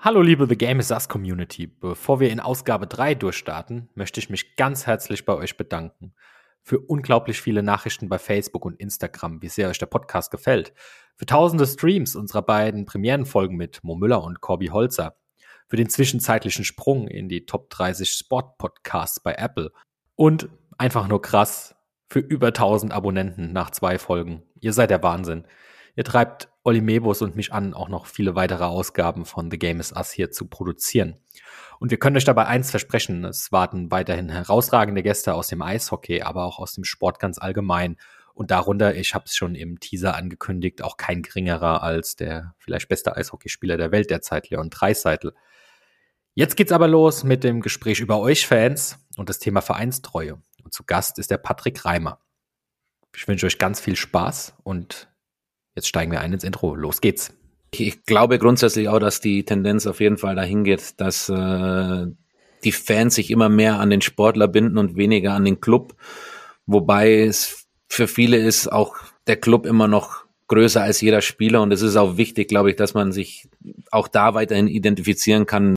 Hallo liebe The Game is Us Community. Bevor wir in Ausgabe 3 durchstarten, möchte ich mich ganz herzlich bei euch bedanken. Für unglaublich viele Nachrichten bei Facebook und Instagram, wie sehr euch der Podcast gefällt. Für tausende Streams unserer beiden Premierenfolgen mit Mo Müller und Corby Holzer. Für den zwischenzeitlichen Sprung in die Top 30 Sport Podcasts bei Apple. Und einfach nur krass, für über 1000 Abonnenten nach zwei Folgen. Ihr seid der Wahnsinn. Ihr treibt Olli Mebus und mich an, auch noch viele weitere Ausgaben von The Game is Us hier zu produzieren. Und wir können euch dabei eins versprechen, es warten weiterhin herausragende Gäste aus dem Eishockey, aber auch aus dem Sport ganz allgemein. Und darunter, ich habe es schon im Teaser angekündigt, auch kein geringerer als der vielleicht beste Eishockeyspieler der Welt derzeit, Leon Dreiseitel. Jetzt geht's aber los mit dem Gespräch über euch Fans und das Thema Vereinstreue. Und zu Gast ist der Patrick Reimer. Ich wünsche euch ganz viel Spaß und Jetzt steigen wir ein ins Intro. Los geht's. Ich glaube grundsätzlich auch, dass die Tendenz auf jeden Fall dahin geht, dass äh, die Fans sich immer mehr an den Sportler binden und weniger an den Club. Wobei es für viele ist auch der Club immer noch größer als jeder Spieler und es ist auch wichtig, glaube ich, dass man sich auch da weiterhin identifizieren kann.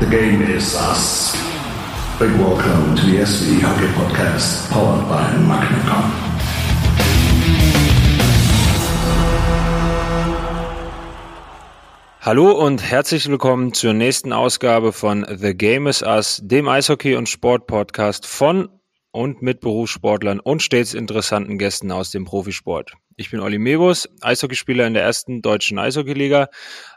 The game is us. Big welcome to the SV Hockey Podcast, powered by Magnacom. Hallo und herzlich willkommen zur nächsten Ausgabe von The Game is Us, dem Eishockey- und Sport-Podcast von und mit Berufssportlern und stets interessanten Gästen aus dem Profisport. Ich bin Olli Mebus, Eishockeyspieler in der ersten deutschen Eishockeyliga.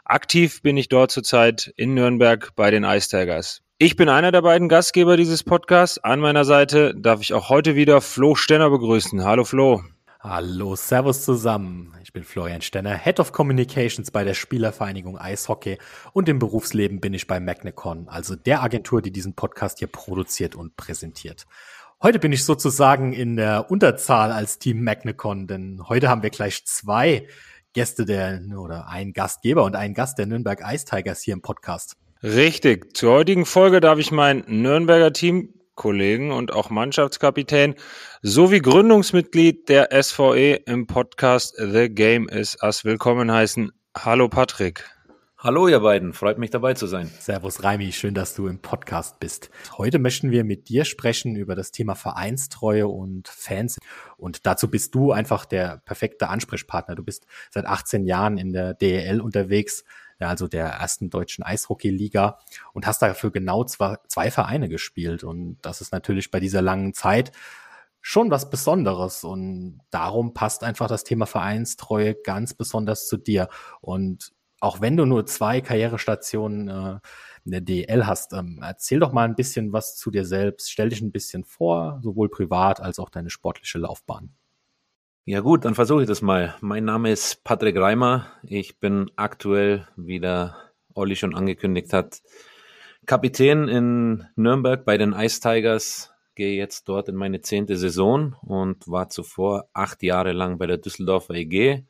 Aktiv bin ich dort zurzeit in Nürnberg bei den Ice Tigers. Ich bin einer der beiden Gastgeber dieses Podcasts. An meiner Seite darf ich auch heute wieder Flo Stenner begrüßen. Hallo Flo. Hallo, Servus zusammen. Ich bin Florian Stenner, Head of Communications bei der Spielervereinigung Eishockey und im Berufsleben bin ich bei Magnecon, also der Agentur, die diesen Podcast hier produziert und präsentiert. Heute bin ich sozusagen in der Unterzahl als Team Magnecon, denn heute haben wir gleich zwei Gäste der oder einen Gastgeber und einen Gast der Nürnberg Ice Tigers hier im Podcast. Richtig. Zur heutigen Folge darf ich meinen Nürnberger Teamkollegen und auch Mannschaftskapitän sowie Gründungsmitglied der SVE im Podcast The Game is Us willkommen heißen. Hallo Patrick. Hallo ihr beiden, freut mich dabei zu sein. Servus Raimi, schön, dass du im Podcast bist. Heute möchten wir mit dir sprechen über das Thema Vereinstreue und Fans. Und dazu bist du einfach der perfekte Ansprechpartner. Du bist seit 18 Jahren in der DEL unterwegs, also der ersten deutschen Eishockey-Liga und hast dafür genau zwei, zwei Vereine gespielt. Und das ist natürlich bei dieser langen Zeit schon was Besonderes und darum passt einfach das Thema Vereinstreue ganz besonders zu dir. Und auch wenn du nur zwei Karrierestationen äh, in der DL hast, ähm, erzähl doch mal ein bisschen was zu dir selbst. Stell dich ein bisschen vor, sowohl privat als auch deine sportliche Laufbahn. Ja gut, dann versuche ich das mal. Mein Name ist Patrick Reimer. Ich bin aktuell, wie der Olli schon angekündigt hat, Kapitän in Nürnberg bei den Ice Tigers. Gehe jetzt dort in meine zehnte Saison und war zuvor acht Jahre lang bei der Düsseldorfer EG.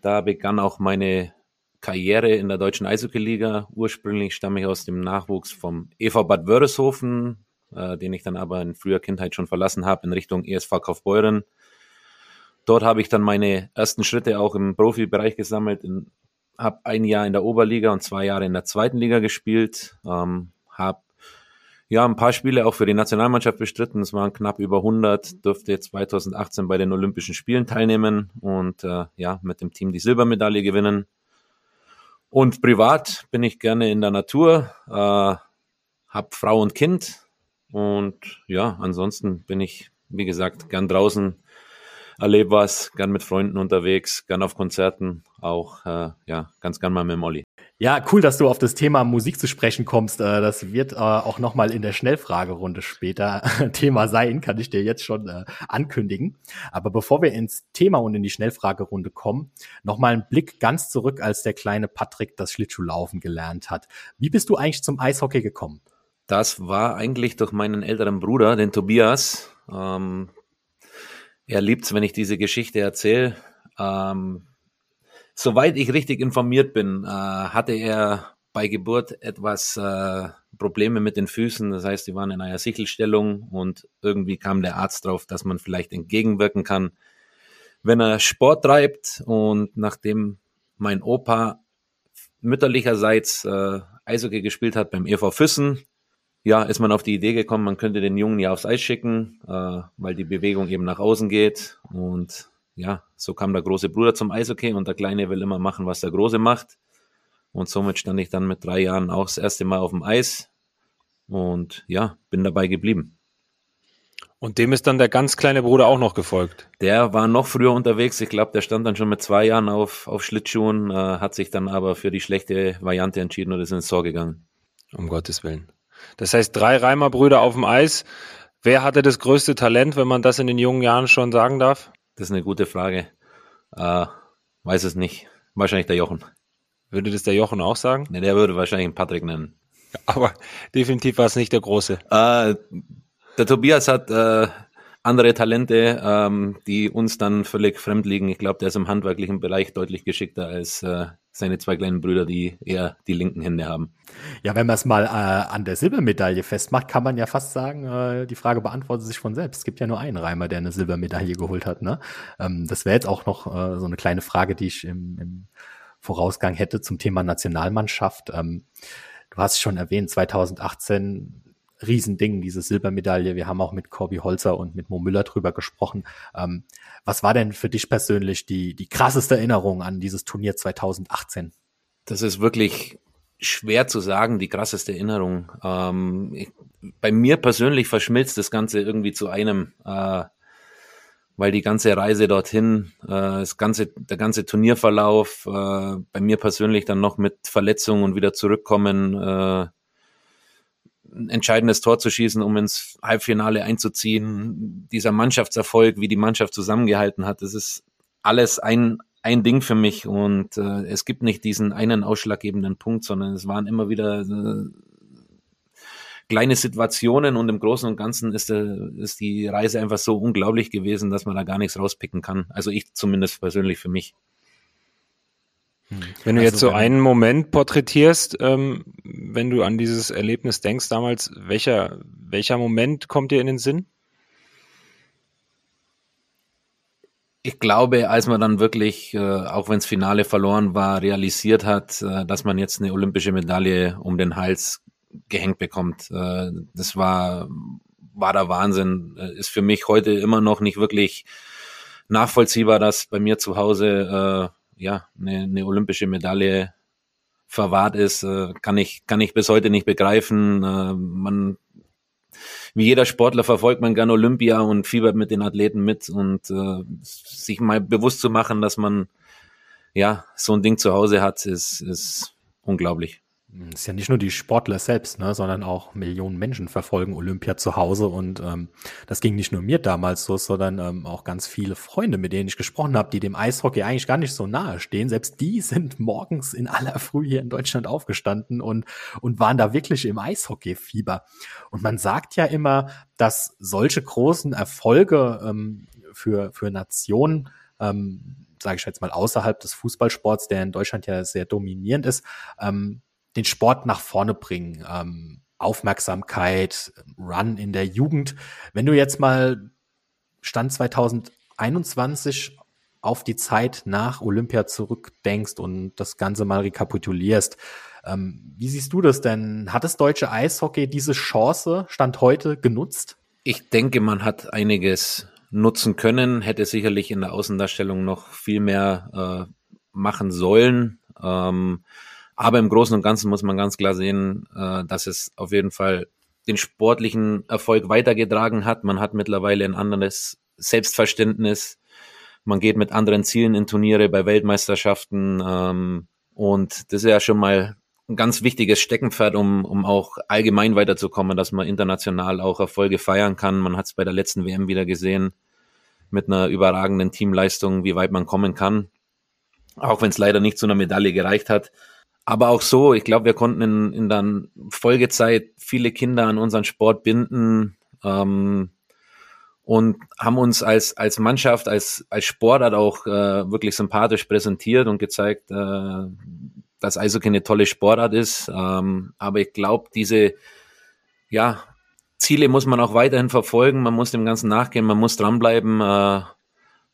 Da begann auch meine Karriere in der deutschen Eishockey-Liga. Ursprünglich stamme ich aus dem Nachwuchs vom EV Bad Wörishofen, äh, den ich dann aber in früher Kindheit schon verlassen habe, in Richtung ESV Kaufbeuren Dort habe ich dann meine ersten Schritte auch im Profibereich gesammelt, habe ein Jahr in der Oberliga und zwei Jahre in der zweiten Liga gespielt, ähm, habe ja ein paar Spiele auch für die Nationalmannschaft bestritten. Es waren knapp über 100, durfte 2018 bei den Olympischen Spielen teilnehmen und äh, ja mit dem Team die Silbermedaille gewinnen. Und privat bin ich gerne in der Natur, äh, habe Frau und Kind und ja, ansonsten bin ich, wie gesagt, gern draußen erlebe was, gern mit Freunden unterwegs, gern auf Konzerten, auch äh, ja, ganz gern mal mit dem Olli. Ja, cool, dass du auf das Thema Musik zu sprechen kommst. Äh, das wird äh, auch nochmal in der Schnellfragerunde später Thema sein, kann ich dir jetzt schon äh, ankündigen. Aber bevor wir ins Thema und in die Schnellfragerunde kommen, nochmal ein Blick ganz zurück, als der kleine Patrick das Schlittschuhlaufen gelernt hat. Wie bist du eigentlich zum Eishockey gekommen? Das war eigentlich durch meinen älteren Bruder, den Tobias. Ähm, er liebt's, wenn ich diese Geschichte erzähle. Ähm, soweit ich richtig informiert bin, äh, hatte er bei Geburt etwas äh, Probleme mit den Füßen. Das heißt, die waren in einer Sichelstellung und irgendwie kam der Arzt drauf, dass man vielleicht entgegenwirken kann. wenn er Sport treibt und nachdem mein Opa mütterlicherseits äh, Eishockey gespielt hat beim EV Füssen, ja, ist man auf die Idee gekommen, man könnte den Jungen ja aufs Eis schicken, äh, weil die Bewegung eben nach außen geht. Und ja, so kam der große Bruder zum Eishockey und der Kleine will immer machen, was der Große macht. Und somit stand ich dann mit drei Jahren auch das erste Mal auf dem Eis und ja, bin dabei geblieben. Und dem ist dann der ganz kleine Bruder auch noch gefolgt. Der war noch früher unterwegs. Ich glaube, der stand dann schon mit zwei Jahren auf, auf Schlittschuhen, äh, hat sich dann aber für die schlechte Variante entschieden und ist ins Tor gegangen. Um Gottes Willen. Das heißt, drei Reimer-Brüder auf dem Eis. Wer hatte das größte Talent, wenn man das in den jungen Jahren schon sagen darf? Das ist eine gute Frage. Äh, weiß es nicht. Wahrscheinlich der Jochen. Würde das der Jochen auch sagen? Ne, der würde wahrscheinlich einen Patrick nennen. Aber definitiv war es nicht der große. Äh, der Tobias hat äh, andere Talente, ähm, die uns dann völlig fremd liegen. Ich glaube, der ist im handwerklichen Bereich deutlich geschickter als äh, seine zwei kleinen Brüder, die eher die linken Hände haben. Ja, wenn man es mal äh, an der Silbermedaille festmacht, kann man ja fast sagen, äh, die Frage beantwortet sich von selbst. Es gibt ja nur einen Reimer, der eine Silbermedaille geholt hat. Ne? Ähm, das wäre jetzt auch noch äh, so eine kleine Frage, die ich im, im Vorausgang hätte zum Thema Nationalmannschaft. Ähm, du hast es schon erwähnt, 2018 Riesending, diese Silbermedaille. Wir haben auch mit Corby Holzer und mit Mo Müller drüber gesprochen. Ähm, was war denn für dich persönlich die, die krasseste Erinnerung an dieses Turnier 2018? Das ist wirklich schwer zu sagen, die krasseste Erinnerung. Ähm, ich, bei mir persönlich verschmilzt das Ganze irgendwie zu einem, äh, weil die ganze Reise dorthin, äh, das ganze, der ganze Turnierverlauf, äh, bei mir persönlich dann noch mit Verletzungen und wieder zurückkommen, äh, ein entscheidendes Tor zu schießen, um ins Halbfinale einzuziehen. Dieser Mannschaftserfolg, wie die Mannschaft zusammengehalten hat, das ist alles ein, ein Ding für mich und äh, es gibt nicht diesen einen ausschlaggebenden Punkt, sondern es waren immer wieder äh, kleine Situationen und im Großen und Ganzen ist, äh, ist die Reise einfach so unglaublich gewesen, dass man da gar nichts rauspicken kann. Also ich zumindest persönlich für mich. Wenn du also jetzt so einen Moment porträtierst, ähm, wenn du an dieses Erlebnis denkst damals, welcher, welcher Moment kommt dir in den Sinn? Ich glaube, als man dann wirklich, äh, auch wenn das Finale verloren war, realisiert hat, äh, dass man jetzt eine olympische Medaille um den Hals gehängt bekommt. Äh, das war, war der Wahnsinn. Äh, ist für mich heute immer noch nicht wirklich nachvollziehbar, dass bei mir zu Hause äh, ja, eine, eine olympische Medaille verwahrt ist, äh, kann ich, kann ich bis heute nicht begreifen. Äh, man, wie jeder Sportler verfolgt man gern Olympia und fiebert mit den Athleten mit und äh, sich mal bewusst zu machen, dass man ja so ein Ding zu Hause hat, ist, ist unglaublich. Es ist ja nicht nur die Sportler selbst, ne, sondern auch Millionen Menschen verfolgen Olympia zu Hause und ähm, das ging nicht nur mir damals so, sondern ähm, auch ganz viele Freunde, mit denen ich gesprochen habe, die dem Eishockey eigentlich gar nicht so nahe stehen. Selbst die sind morgens in aller Früh hier in Deutschland aufgestanden und und waren da wirklich im Eishockey-Fieber. Und man sagt ja immer, dass solche großen Erfolge ähm, für für Nationen ähm, sage ich jetzt mal außerhalb des Fußballsports, der in Deutschland ja sehr dominierend ist, ähm, den Sport nach vorne bringen. Ähm, Aufmerksamkeit, Run in der Jugend. Wenn du jetzt mal Stand 2021 auf die Zeit nach Olympia zurückdenkst und das Ganze mal rekapitulierst, ähm, wie siehst du das denn? Hat das deutsche Eishockey diese Chance Stand heute genutzt? Ich denke, man hat einiges nutzen können, hätte sicherlich in der Außendarstellung noch viel mehr äh, machen sollen. Ähm, aber im Großen und Ganzen muss man ganz klar sehen, äh, dass es auf jeden Fall den sportlichen Erfolg weitergetragen hat. Man hat mittlerweile ein anderes Selbstverständnis. Man geht mit anderen Zielen in Turniere bei Weltmeisterschaften. Ähm, und das ist ja schon mal ein ganz wichtiges Steckenpferd, um, um auch allgemein weiterzukommen, dass man international auch Erfolge feiern kann. Man hat es bei der letzten WM wieder gesehen, mit einer überragenden Teamleistung, wie weit man kommen kann. Auch wenn es leider nicht zu einer Medaille gereicht hat. Aber auch so, ich glaube, wir konnten in, in der Folgezeit viele Kinder an unseren Sport binden ähm, und haben uns als, als Mannschaft, als, als Sportart auch äh, wirklich sympathisch präsentiert und gezeigt, äh, dass Eishockey eine tolle Sportart ist. Ähm, aber ich glaube, diese ja, Ziele muss man auch weiterhin verfolgen, man muss dem Ganzen nachgehen, man muss dranbleiben. Äh,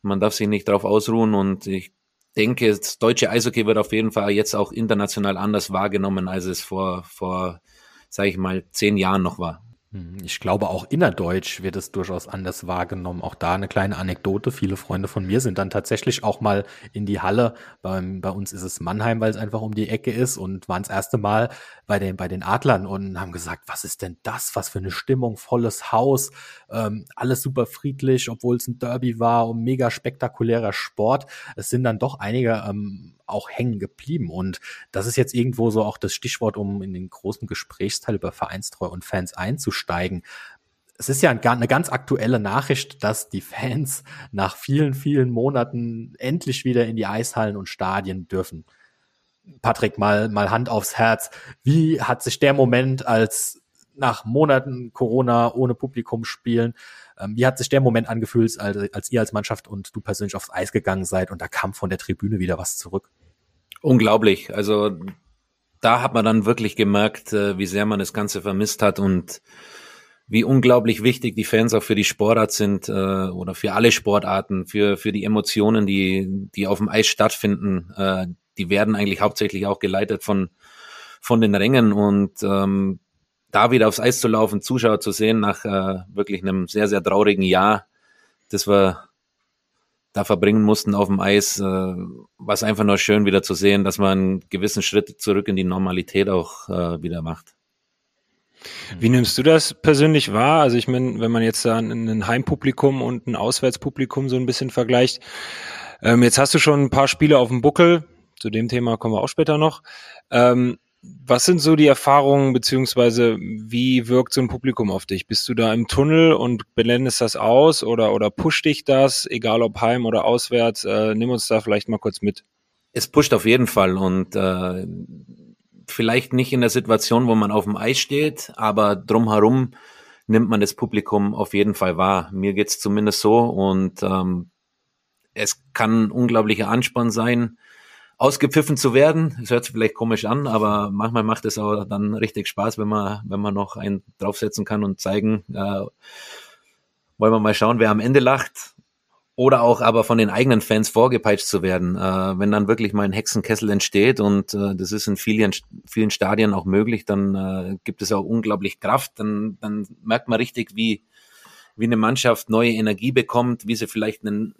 man darf sich nicht darauf ausruhen und ich denke, das deutsche Eishockey wird auf jeden Fall jetzt auch international anders wahrgenommen, als es vor, vor, sage ich mal, zehn Jahren noch war. Hm, ich glaube, auch innerdeutsch wird es durchaus anders wahrgenommen. Auch da eine kleine Anekdote. Viele Freunde von mir sind dann tatsächlich auch mal in die Halle. Beim, bei uns ist es Mannheim, weil es einfach um die Ecke ist und waren das erste Mal bei den, bei den Adlern und haben gesagt, was ist denn das? Was für eine Stimmung, volles Haus, ähm, alles super friedlich, obwohl es ein Derby war und mega spektakulärer Sport. Es sind dann doch einige ähm, auch hängen geblieben. Und das ist jetzt irgendwo so auch das Stichwort, um in den großen Gesprächsteil über Vereinstreu und Fans einzusteigen. Es ist ja eine ganz aktuelle Nachricht, dass die Fans nach vielen, vielen Monaten endlich wieder in die Eishallen und Stadien dürfen. Patrick, mal, mal Hand aufs Herz. Wie hat sich der Moment, als nach Monaten Corona ohne Publikum spielen, ähm, wie hat sich der Moment angefühlt, als, als ihr als Mannschaft und du persönlich aufs Eis gegangen seid und da kam von der Tribüne wieder was zurück? Unglaublich. Also da hat man dann wirklich gemerkt, äh, wie sehr man das Ganze vermisst hat und wie unglaublich wichtig die Fans auch für die Sportart sind äh, oder für alle Sportarten, für, für die Emotionen, die, die auf dem Eis stattfinden. Äh, die werden eigentlich hauptsächlich auch geleitet von, von den Rängen und ähm, da wieder aufs Eis zu laufen, Zuschauer zu sehen nach äh, wirklich einem sehr, sehr traurigen Jahr, das war da verbringen mussten auf dem Eis, äh, war es einfach nur schön wieder zu sehen, dass man einen gewissen Schritt zurück in die Normalität auch äh, wieder macht. Wie nimmst du das persönlich wahr? Also ich meine, wenn man jetzt da ein Heimpublikum und ein Auswärtspublikum so ein bisschen vergleicht, ähm, jetzt hast du schon ein paar Spiele auf dem Buckel, zu dem Thema kommen wir auch später noch. Ähm, was sind so die Erfahrungen, beziehungsweise wie wirkt so ein Publikum auf dich? Bist du da im Tunnel und blendest das aus oder, oder pusht dich das, egal ob heim oder auswärts? Äh, nimm uns da vielleicht mal kurz mit. Es pusht auf jeden Fall und äh, vielleicht nicht in der Situation, wo man auf dem Eis steht, aber drumherum nimmt man das Publikum auf jeden Fall wahr. Mir geht's zumindest so und ähm, es kann ein unglaublicher Anspann sein ausgepfiffen zu werden. Das hört sich vielleicht komisch an, aber manchmal macht es auch dann richtig Spaß, wenn man, wenn man noch einen draufsetzen kann und zeigen, äh, wollen wir mal schauen, wer am Ende lacht. Oder auch aber von den eigenen Fans vorgepeitscht zu werden, äh, wenn dann wirklich mal ein Hexenkessel entsteht und äh, das ist in vielen, vielen Stadien auch möglich, dann äh, gibt es auch unglaublich Kraft, dann, dann merkt man richtig, wie, wie eine Mannschaft neue Energie bekommt, wie sie vielleicht einen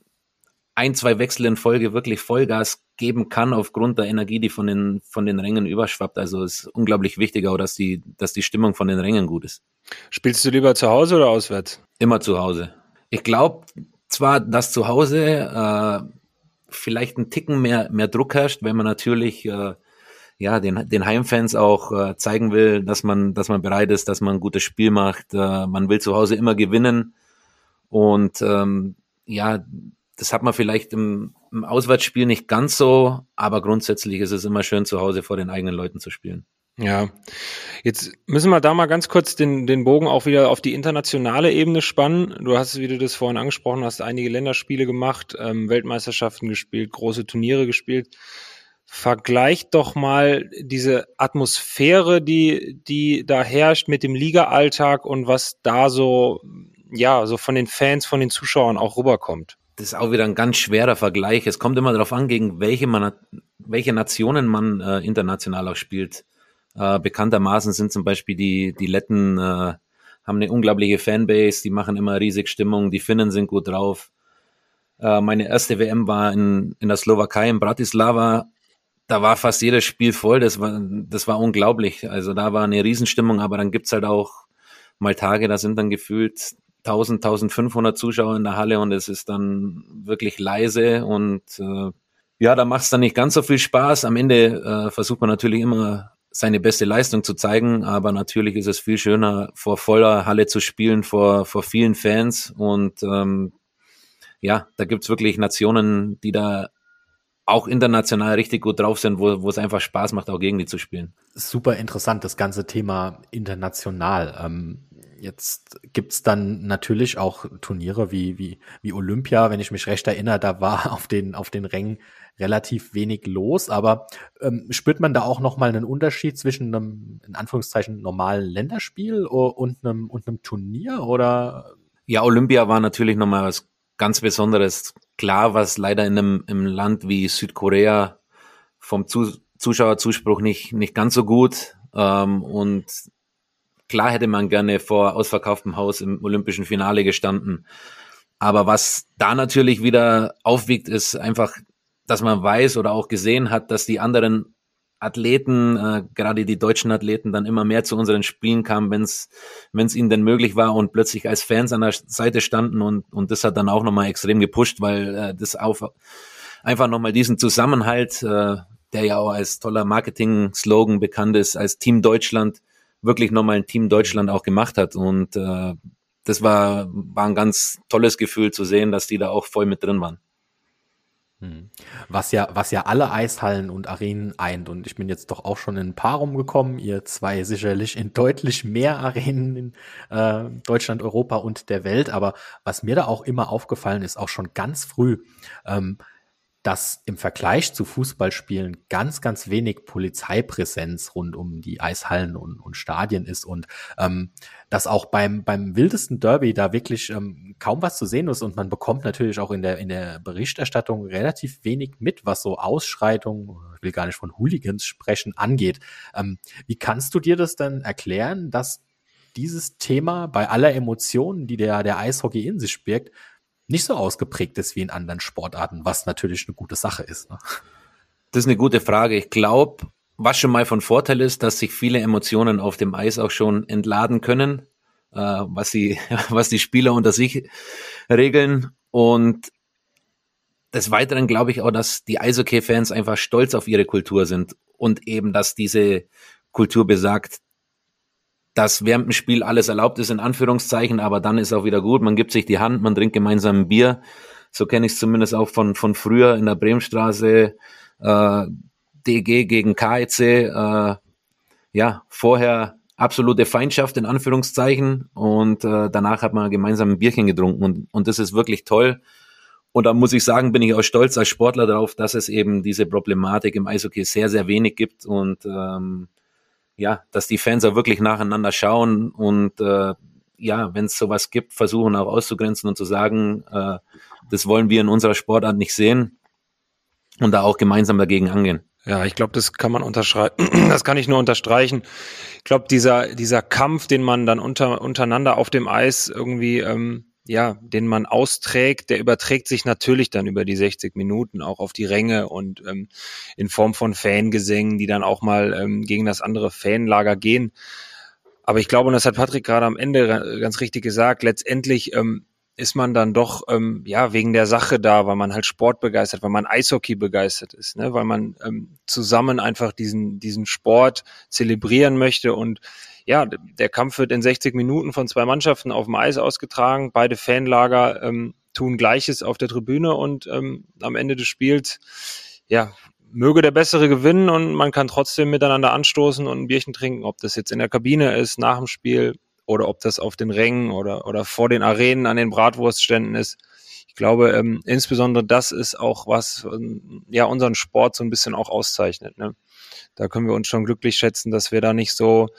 ein, zwei Wechsel in Folge wirklich Vollgas geben kann aufgrund der Energie, die von den, von den Rängen überschwappt. Also es ist unglaublich wichtig auch, dass die, dass die Stimmung von den Rängen gut ist. Spielst du lieber zu Hause oder auswärts? Immer zu Hause. Ich glaube zwar, dass zu Hause äh, vielleicht ein Ticken mehr, mehr Druck herrscht, wenn man natürlich äh, ja, den, den Heimfans auch äh, zeigen will, dass man, dass man bereit ist, dass man ein gutes Spiel macht. Äh, man will zu Hause immer gewinnen. Und ähm, ja, das hat man vielleicht im, im Auswärtsspiel nicht ganz so, aber grundsätzlich ist es immer schön, zu Hause vor den eigenen Leuten zu spielen. Ja, jetzt müssen wir da mal ganz kurz den, den Bogen auch wieder auf die internationale Ebene spannen. Du hast, wie du das vorhin angesprochen hast, einige Länderspiele gemacht, ähm, Weltmeisterschaften gespielt, große Turniere gespielt. Vergleicht doch mal diese Atmosphäre, die, die da herrscht mit dem Liga-Alltag und was da so, ja, so von den Fans, von den Zuschauern auch rüberkommt das ist auch wieder ein ganz schwerer Vergleich. Es kommt immer darauf an, gegen welche, man, welche Nationen man äh, international auch spielt. Äh, bekanntermaßen sind zum Beispiel die, die Letten, äh, haben eine unglaubliche Fanbase, die machen immer riesig Stimmung, die Finnen sind gut drauf. Äh, meine erste WM war in, in der Slowakei, in Bratislava. Da war fast jedes Spiel voll, das war, das war unglaublich. Also da war eine Riesenstimmung, aber dann gibt's halt auch mal Tage, da sind dann gefühlt 1000, 1500 Zuschauer in der Halle und es ist dann wirklich leise und äh, ja, da macht es dann nicht ganz so viel Spaß. Am Ende äh, versucht man natürlich immer seine beste Leistung zu zeigen, aber natürlich ist es viel schöner, vor voller Halle zu spielen, vor, vor vielen Fans und ähm, ja, da gibt's wirklich Nationen, die da auch international richtig gut drauf sind, wo, wo es einfach Spaß macht, auch gegen die zu spielen. Super interessant, das ganze Thema international. Ähm, Jetzt gibt's dann natürlich auch Turniere wie, wie, wie Olympia, wenn ich mich recht erinnere, da war auf den, auf den Rängen relativ wenig los, aber ähm, spürt man da auch nochmal einen Unterschied zwischen einem, in Anführungszeichen, normalen Länderspiel und einem, und einem Turnier oder? Ja, Olympia war natürlich nochmal was ganz Besonderes. Klar, was leider in einem im Land wie Südkorea vom Zus Zuschauerzuspruch nicht, nicht ganz so gut. Ähm, und klar hätte man gerne vor ausverkauftem Haus im olympischen Finale gestanden. Aber was da natürlich wieder aufwiegt, ist einfach, dass man weiß oder auch gesehen hat, dass die anderen Athleten, äh, gerade die deutschen Athleten, dann immer mehr zu unseren Spielen kamen, wenn es ihnen denn möglich war und plötzlich als Fans an der Seite standen und und das hat dann auch nochmal extrem gepusht, weil äh, das auf einfach nochmal diesen Zusammenhalt, äh, der ja auch als toller Marketing-Slogan bekannt ist, als Team Deutschland wirklich nochmal ein Team Deutschland auch gemacht hat und äh, das war war ein ganz tolles Gefühl zu sehen, dass die da auch voll mit drin waren. Hm. Was ja, was ja alle Eishallen und Arenen eint. Und ich bin jetzt doch auch schon in ein paar rumgekommen. Ihr zwei sicherlich in deutlich mehr Arenen in äh, Deutschland, Europa und der Welt. Aber was mir da auch immer aufgefallen ist, auch schon ganz früh, ähm, dass im Vergleich zu Fußballspielen ganz, ganz wenig Polizeipräsenz rund um die Eishallen und, und Stadien ist und ähm, dass auch beim, beim wildesten Derby da wirklich ähm, kaum was zu sehen ist und man bekommt natürlich auch in der, in der Berichterstattung relativ wenig mit, was so Ausschreitungen, ich will gar nicht von Hooligans sprechen, angeht. Ähm, wie kannst du dir das denn erklären, dass dieses Thema bei aller Emotionen, die der, der Eishockey in sich birgt, nicht so ausgeprägt ist wie in anderen Sportarten, was natürlich eine gute Sache ist. Ne? Das ist eine gute Frage. Ich glaube, was schon mal von Vorteil ist, dass sich viele Emotionen auf dem Eis auch schon entladen können, äh, was, sie, was die Spieler unter sich regeln. Und des Weiteren glaube ich auch, dass die Eishockey-Fans einfach stolz auf ihre Kultur sind und eben, dass diese Kultur besagt, dass während dem Spiel alles erlaubt ist, in Anführungszeichen, aber dann ist auch wieder gut. Man gibt sich die Hand, man trinkt gemeinsam ein Bier. So kenne ich es zumindest auch von, von früher in der Bremenstraße, äh, DG gegen KEC. Äh, ja, vorher absolute Feindschaft in Anführungszeichen und äh, danach hat man gemeinsam ein Bierchen getrunken und, und das ist wirklich toll. Und da muss ich sagen, bin ich auch stolz als Sportler darauf, dass es eben diese Problematik im Eishockey sehr, sehr wenig gibt und ähm, ja, dass die Fans auch wirklich nacheinander schauen und äh, ja, wenn es sowas gibt, versuchen auch auszugrenzen und zu sagen, äh, das wollen wir in unserer Sportart nicht sehen und da auch gemeinsam dagegen angehen. Ja, ich glaube, das kann man unterschreiben. Das kann ich nur unterstreichen. Ich glaube, dieser dieser Kampf, den man dann unter untereinander auf dem Eis irgendwie ähm, ja, den man austrägt, der überträgt sich natürlich dann über die 60 Minuten auch auf die Ränge und ähm, in Form von Fangesängen, die dann auch mal ähm, gegen das andere Fanlager gehen. Aber ich glaube, und das hat Patrick gerade am Ende ganz richtig gesagt, letztendlich ähm, ist man dann doch ähm, ja wegen der Sache da, weil man halt Sport begeistert, weil man Eishockey begeistert ist, ne? weil man ähm, zusammen einfach diesen diesen Sport zelebrieren möchte und ja, der Kampf wird in 60 Minuten von zwei Mannschaften auf dem Eis ausgetragen. Beide Fanlager ähm, tun Gleiches auf der Tribüne und ähm, am Ende des Spiels, ja, möge der Bessere gewinnen und man kann trotzdem miteinander anstoßen und ein Bierchen trinken, ob das jetzt in der Kabine ist, nach dem Spiel oder ob das auf den Rängen oder, oder vor den Arenen an den Bratwurstständen ist. Ich glaube, ähm, insbesondere das ist auch was, ähm, ja, unseren Sport so ein bisschen auch auszeichnet. Ne? Da können wir uns schon glücklich schätzen, dass wir da nicht so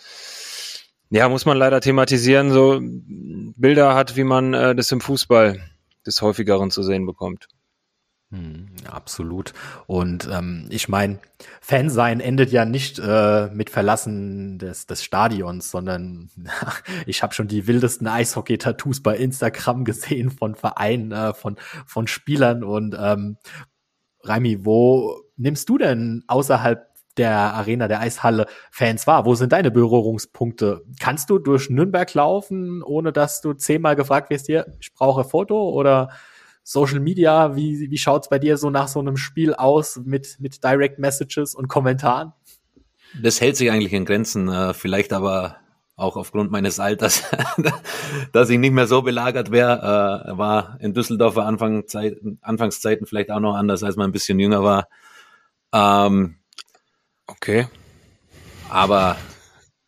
ja, muss man leider thematisieren, so Bilder hat, wie man äh, das im Fußball des häufigeren zu sehen bekommt. Hm, absolut. Und ähm, ich meine, Fan sein endet ja nicht äh, mit Verlassen des, des Stadions, sondern ich habe schon die wildesten Eishockey-Tattoos bei Instagram gesehen von Vereinen, äh, von, von Spielern. Und ähm, Raimi, wo nimmst du denn außerhalb der Arena, der Eishalle Fans war. Wo sind deine Berührungspunkte? Kannst du durch Nürnberg laufen, ohne dass du zehnmal gefragt wirst, hier, ich brauche Foto oder Social Media? Wie, wie schaut's bei dir so nach so einem Spiel aus mit, mit Direct Messages und Kommentaren? Das hält sich eigentlich in Grenzen, äh, vielleicht aber auch aufgrund meines Alters, dass ich nicht mehr so belagert wäre, äh, war in Düsseldorfer Anfangszeiten, Anfangszeiten vielleicht auch noch anders, als man ein bisschen jünger war. Ähm, Okay. Aber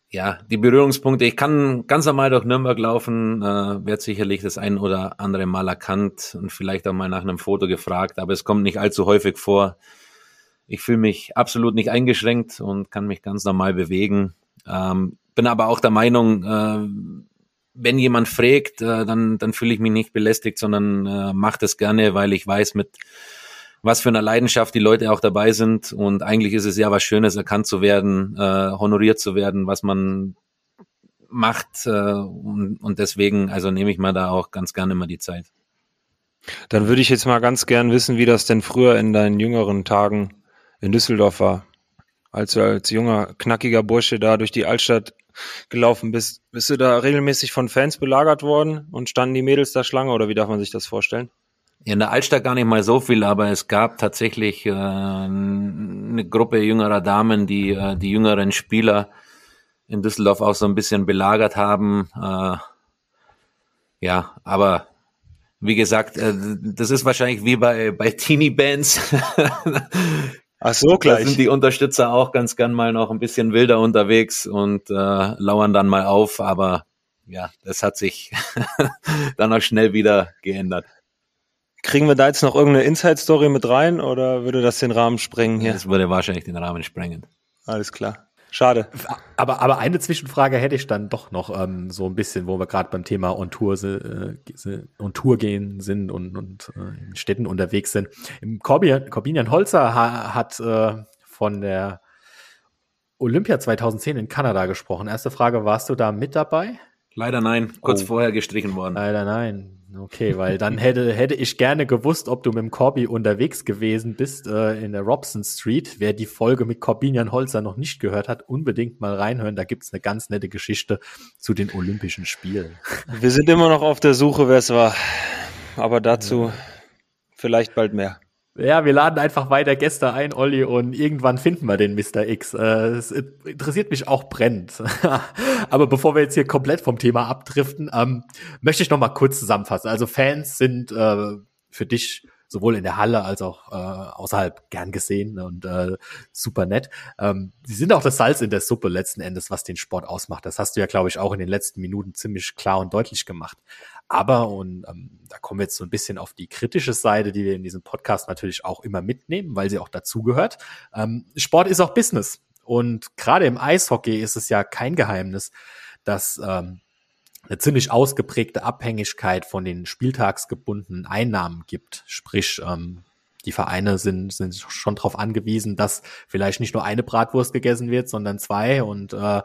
ja, die Berührungspunkte, ich kann ganz normal durch Nürnberg laufen, äh, werde sicherlich das ein oder andere Mal erkannt und vielleicht auch mal nach einem Foto gefragt, aber es kommt nicht allzu häufig vor. Ich fühle mich absolut nicht eingeschränkt und kann mich ganz normal bewegen. Ähm, bin aber auch der Meinung, äh, wenn jemand fragt, äh, dann, dann fühle ich mich nicht belästigt, sondern äh, mache das gerne, weil ich weiß, mit was für einer Leidenschaft die Leute auch dabei sind. Und eigentlich ist es ja was Schönes, erkannt zu werden, äh, honoriert zu werden, was man macht. Äh, und, und deswegen, also nehme ich mir da auch ganz gerne mal die Zeit. Dann würde ich jetzt mal ganz gern wissen, wie das denn früher in deinen jüngeren Tagen in Düsseldorf war. Als du als junger, knackiger Bursche da durch die Altstadt gelaufen bist, bist du da regelmäßig von Fans belagert worden und standen die Mädels da Schlange oder wie darf man sich das vorstellen? In der Altstadt gar nicht mal so viel, aber es gab tatsächlich äh, eine Gruppe jüngerer Damen, die äh, die jüngeren Spieler in Düsseldorf auch so ein bisschen belagert haben. Äh, ja, aber wie gesagt, äh, das ist wahrscheinlich wie bei, bei Teenie-Bands. Ach so, gleich. Da sind die Unterstützer auch ganz gern mal noch ein bisschen wilder unterwegs und äh, lauern dann mal auf, aber ja, das hat sich dann auch schnell wieder geändert. Kriegen wir da jetzt noch irgendeine Inside-Story mit rein oder würde das den Rahmen sprengen hier? Das würde wahrscheinlich den Rahmen sprengen. Alles klar. Schade. Aber, aber eine Zwischenfrage hätte ich dann doch noch ähm, so ein bisschen, wo wir gerade beim Thema On Tour, äh, on Tour gehen sind und, und äh, in Städten unterwegs sind. Im Corbinian, Corbinian Holzer ha, hat äh, von der Olympia 2010 in Kanada gesprochen. Erste Frage, warst du da mit dabei? Leider nein, kurz oh. vorher gestrichen worden. Leider nein. Okay, weil dann hätte, hätte ich gerne gewusst, ob du mit dem Corby unterwegs gewesen bist äh, in der Robson Street. Wer die Folge mit Corbinian Holzer noch nicht gehört hat, unbedingt mal reinhören. Da gibt's eine ganz nette Geschichte zu den Olympischen Spielen. Wir sind immer noch auf der Suche, wer es war. Aber dazu ja. vielleicht bald mehr. Ja, wir laden einfach weiter Gäste ein, Olli, und irgendwann finden wir den Mr. X. Äh, es interessiert mich auch brennend. Aber bevor wir jetzt hier komplett vom Thema abdriften, ähm, möchte ich noch mal kurz zusammenfassen. Also Fans sind äh, für dich sowohl in der Halle als auch äh, außerhalb gern gesehen und äh, super nett. Ähm, sie sind auch das Salz in der Suppe letzten Endes, was den Sport ausmacht. Das hast du ja, glaube ich, auch in den letzten Minuten ziemlich klar und deutlich gemacht. Aber, und ähm, da kommen wir jetzt so ein bisschen auf die kritische Seite, die wir in diesem Podcast natürlich auch immer mitnehmen, weil sie auch dazugehört. Ähm, Sport ist auch Business. Und gerade im Eishockey ist es ja kein Geheimnis, dass ähm, eine ziemlich ausgeprägte Abhängigkeit von den spieltagsgebundenen Einnahmen gibt. Sprich, ähm, die Vereine sind, sind schon darauf angewiesen, dass vielleicht nicht nur eine Bratwurst gegessen wird, sondern zwei und äh,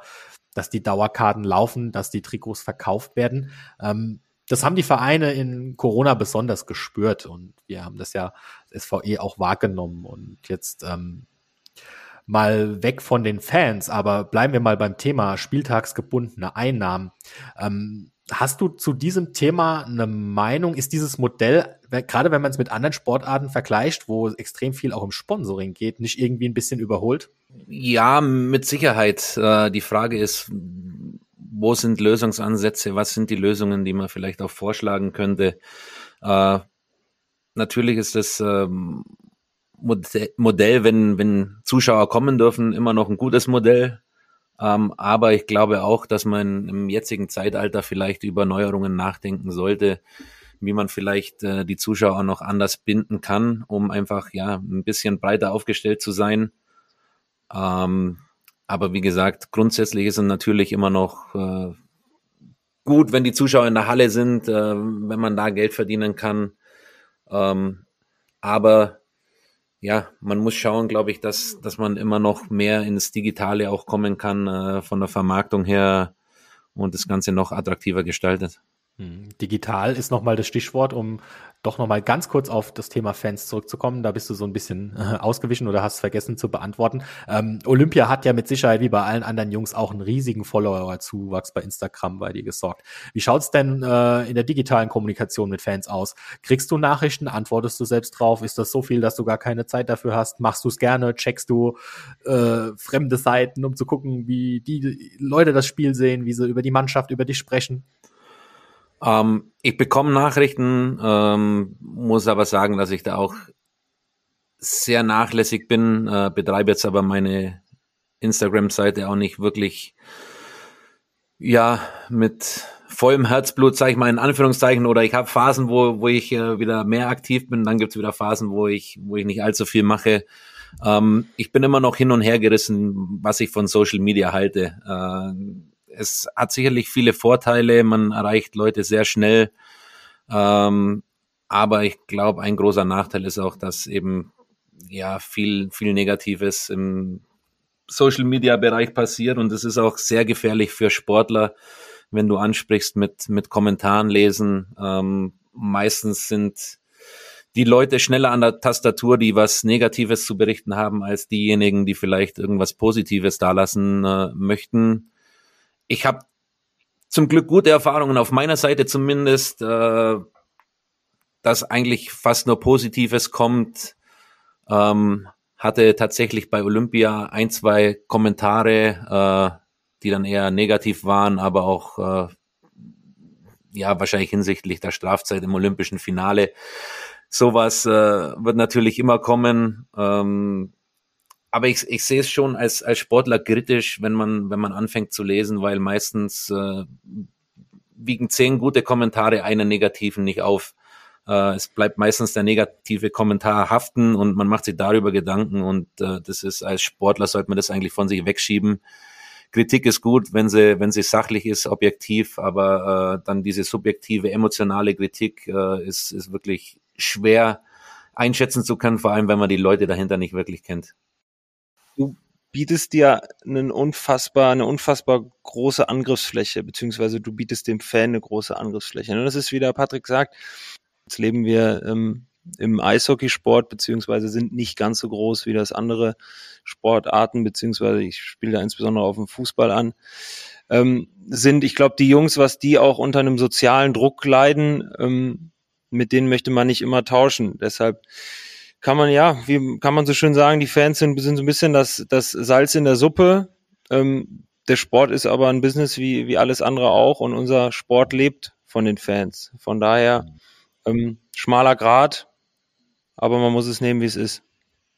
dass die Dauerkarten laufen, dass die Trikots verkauft werden. Ähm, das haben die Vereine in Corona besonders gespürt und wir haben das ja SVE auch wahrgenommen und jetzt ähm, mal weg von den Fans, aber bleiben wir mal beim Thema spieltagsgebundene Einnahmen. Ähm, hast du zu diesem Thema eine Meinung? Ist dieses Modell, gerade wenn man es mit anderen Sportarten vergleicht, wo extrem viel auch im Sponsoring geht, nicht irgendwie ein bisschen überholt? Ja, mit Sicherheit. Äh, die Frage ist, wo sind Lösungsansätze, was sind die Lösungen, die man vielleicht auch vorschlagen könnte. Äh, natürlich ist das ähm, Modell, wenn, wenn Zuschauer kommen dürfen, immer noch ein gutes Modell. Ähm, aber ich glaube auch, dass man im jetzigen Zeitalter vielleicht über Neuerungen nachdenken sollte, wie man vielleicht äh, die Zuschauer noch anders binden kann, um einfach ja ein bisschen breiter aufgestellt zu sein. Ähm, aber wie gesagt, grundsätzlich ist es natürlich immer noch äh, gut, wenn die Zuschauer in der Halle sind, äh, wenn man da Geld verdienen kann. Ähm, aber ja, man muss schauen, glaube ich, dass, dass man immer noch mehr ins Digitale auch kommen kann, äh, von der Vermarktung her und das Ganze noch attraktiver gestaltet. Hm, digital ist nochmal das Stichwort, um doch nochmal ganz kurz auf das Thema Fans zurückzukommen. Da bist du so ein bisschen äh, ausgewichen oder hast vergessen zu beantworten. Ähm, Olympia hat ja mit Sicherheit wie bei allen anderen Jungs auch einen riesigen Follower-Zuwachs bei Instagram bei dir gesorgt. Wie schaut's denn äh, in der digitalen Kommunikation mit Fans aus? Kriegst du Nachrichten? Antwortest du selbst drauf? Ist das so viel, dass du gar keine Zeit dafür hast? Machst du es gerne? Checkst du äh, fremde Seiten, um zu gucken, wie die Leute das Spiel sehen, wie sie über die Mannschaft, über dich sprechen? Ähm, ich bekomme Nachrichten, ähm, muss aber sagen, dass ich da auch sehr nachlässig bin, äh, betreibe jetzt aber meine Instagram-Seite auch nicht wirklich, ja, mit vollem Herzblut, sage ich mal in Anführungszeichen, oder ich habe Phasen, wo, wo ich äh, wieder mehr aktiv bin, dann gibt's wieder Phasen, wo ich, wo ich nicht allzu viel mache. Ähm, ich bin immer noch hin und her gerissen, was ich von Social Media halte. Äh, es hat sicherlich viele Vorteile, man erreicht Leute sehr schnell. Ähm, aber ich glaube, ein großer Nachteil ist auch, dass eben ja viel, viel Negatives im Social Media Bereich passiert und es ist auch sehr gefährlich für Sportler, wenn du ansprichst mit, mit Kommentaren lesen. Ähm, meistens sind die Leute schneller an der Tastatur, die was Negatives zu berichten haben, als diejenigen, die vielleicht irgendwas Positives dalassen äh, möchten. Ich habe zum Glück gute Erfahrungen auf meiner Seite zumindest, äh, dass eigentlich fast nur Positives kommt. Ähm, hatte tatsächlich bei Olympia ein, zwei Kommentare, äh, die dann eher negativ waren, aber auch äh, ja wahrscheinlich hinsichtlich der Strafzeit im olympischen Finale. Sowas äh, wird natürlich immer kommen. Ähm, aber ich, ich sehe es schon als, als Sportler kritisch, wenn man, wenn man anfängt zu lesen, weil meistens äh, wiegen zehn gute Kommentare einen negativen nicht auf. Äh, es bleibt meistens der negative Kommentar haften und man macht sich darüber Gedanken und äh, das ist als Sportler sollte man das eigentlich von sich wegschieben. Kritik ist gut, wenn sie, wenn sie sachlich ist, objektiv, aber äh, dann diese subjektive, emotionale Kritik äh, ist, ist wirklich schwer einschätzen zu können, vor allem wenn man die Leute dahinter nicht wirklich kennt. Du bietest dir einen unfassbar, eine unfassbar große Angriffsfläche, beziehungsweise du bietest dem Fan eine große Angriffsfläche. Und das ist, wie der Patrick sagt, jetzt leben wir ähm, im Eishockeysport, beziehungsweise sind nicht ganz so groß wie das andere Sportarten, beziehungsweise ich spiele da insbesondere auf dem Fußball an, ähm, sind, ich glaube, die Jungs, was die auch unter einem sozialen Druck leiden, ähm, mit denen möchte man nicht immer tauschen. Deshalb kann man ja, wie kann man so schön sagen, die Fans sind, sind so ein bisschen das, das Salz in der Suppe. Ähm, der Sport ist aber ein Business wie, wie alles andere auch und unser Sport lebt von den Fans. Von daher ähm, schmaler Grad, aber man muss es nehmen, wie es ist.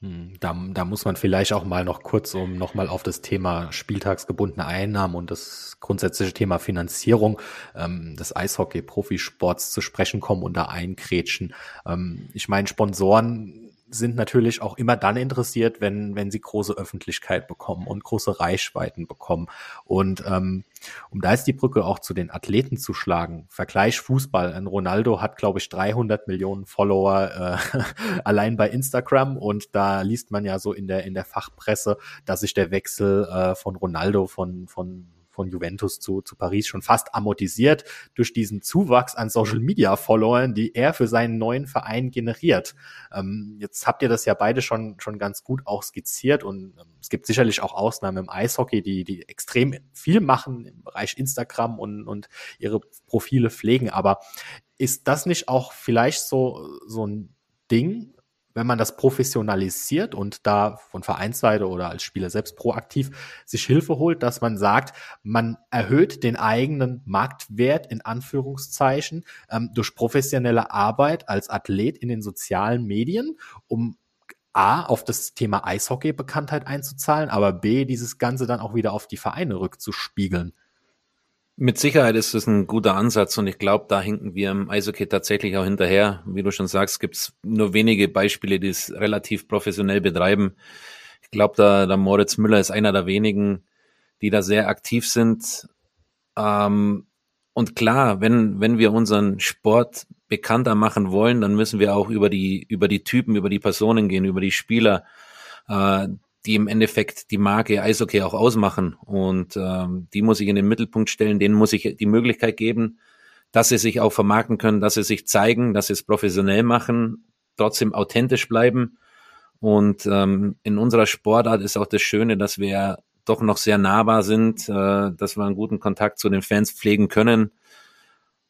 Hm, da, da muss man vielleicht auch mal noch kurz um nochmal auf das Thema spieltagsgebundene Einnahmen und das grundsätzliche Thema Finanzierung ähm, des Eishockey-Profisports zu sprechen kommen und da einkrätschen. Ähm, ich meine, Sponsoren sind natürlich auch immer dann interessiert, wenn, wenn sie große Öffentlichkeit bekommen und große Reichweiten bekommen. Und ähm, um da ist die Brücke auch zu den Athleten zu schlagen. Vergleich Fußball. Ein Ronaldo hat, glaube ich, 300 Millionen Follower äh, allein bei Instagram und da liest man ja so in der in der Fachpresse, dass sich der Wechsel äh, von Ronaldo von von von Juventus zu, zu Paris schon fast amortisiert durch diesen Zuwachs an Social Media Followern, die er für seinen neuen Verein generiert. Ähm, jetzt habt ihr das ja beide schon, schon ganz gut auch skizziert und ähm, es gibt sicherlich auch Ausnahmen im Eishockey, die, die extrem viel machen im Bereich Instagram und, und ihre Profile pflegen. Aber ist das nicht auch vielleicht so, so ein Ding, wenn man das professionalisiert und da von Vereinsseite oder als Spieler selbst proaktiv sich Hilfe holt, dass man sagt, man erhöht den eigenen Marktwert in Anführungszeichen ähm, durch professionelle Arbeit als Athlet in den sozialen Medien, um A, auf das Thema Eishockey Bekanntheit einzuzahlen, aber B, dieses Ganze dann auch wieder auf die Vereine rückzuspiegeln. Mit Sicherheit ist es ein guter Ansatz und ich glaube, da hinken wir im Eishockey tatsächlich auch hinterher. Wie du schon sagst, gibt es nur wenige Beispiele, die es relativ professionell betreiben. Ich glaube, da der Moritz Müller ist einer der wenigen, die da sehr aktiv sind. Ähm, und klar, wenn, wenn wir unseren Sport bekannter machen wollen, dann müssen wir auch über die, über die Typen, über die Personen gehen, über die Spieler. Äh, die im Endeffekt die Marke Eishockey auch ausmachen. Und ähm, die muss ich in den Mittelpunkt stellen, denen muss ich die Möglichkeit geben, dass sie sich auch vermarkten können, dass sie sich zeigen, dass sie es professionell machen, trotzdem authentisch bleiben. Und ähm, in unserer Sportart ist auch das Schöne, dass wir doch noch sehr nahbar sind, äh, dass wir einen guten Kontakt zu den Fans pflegen können.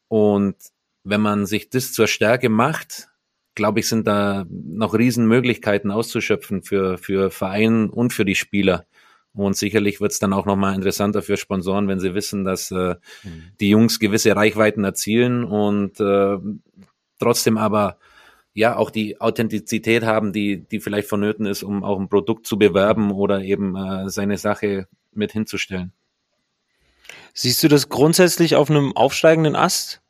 Und wenn man sich das zur Stärke macht, glaube ich, sind da noch Riesenmöglichkeiten auszuschöpfen für, für Verein und für die Spieler. Und sicherlich wird es dann auch nochmal interessanter für Sponsoren, wenn sie wissen, dass äh, mhm. die Jungs gewisse Reichweiten erzielen und äh, trotzdem aber ja auch die Authentizität haben, die, die vielleicht vonnöten ist, um auch ein Produkt zu bewerben oder eben äh, seine Sache mit hinzustellen. Siehst du das grundsätzlich auf einem aufsteigenden Ast?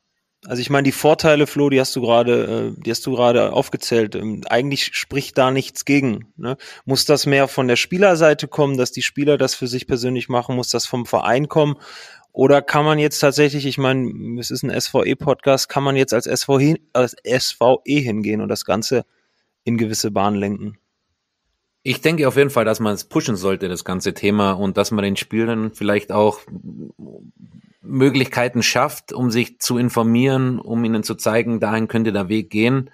Also ich meine, die Vorteile, Flo, die hast du gerade, äh, die hast du gerade aufgezählt. Ähm, eigentlich spricht da nichts gegen. Ne? Muss das mehr von der Spielerseite kommen, dass die Spieler das für sich persönlich machen? Muss das vom Verein kommen? Oder kann man jetzt tatsächlich, ich meine, es ist ein SVE-Podcast, kann man jetzt als SVE, als SVE hingehen und das Ganze in gewisse Bahnen lenken? Ich denke auf jeden Fall, dass man es pushen sollte, das ganze Thema, und dass man den Spielern vielleicht auch Möglichkeiten schafft, um sich zu informieren, um ihnen zu zeigen, dahin könnte der Weg gehen.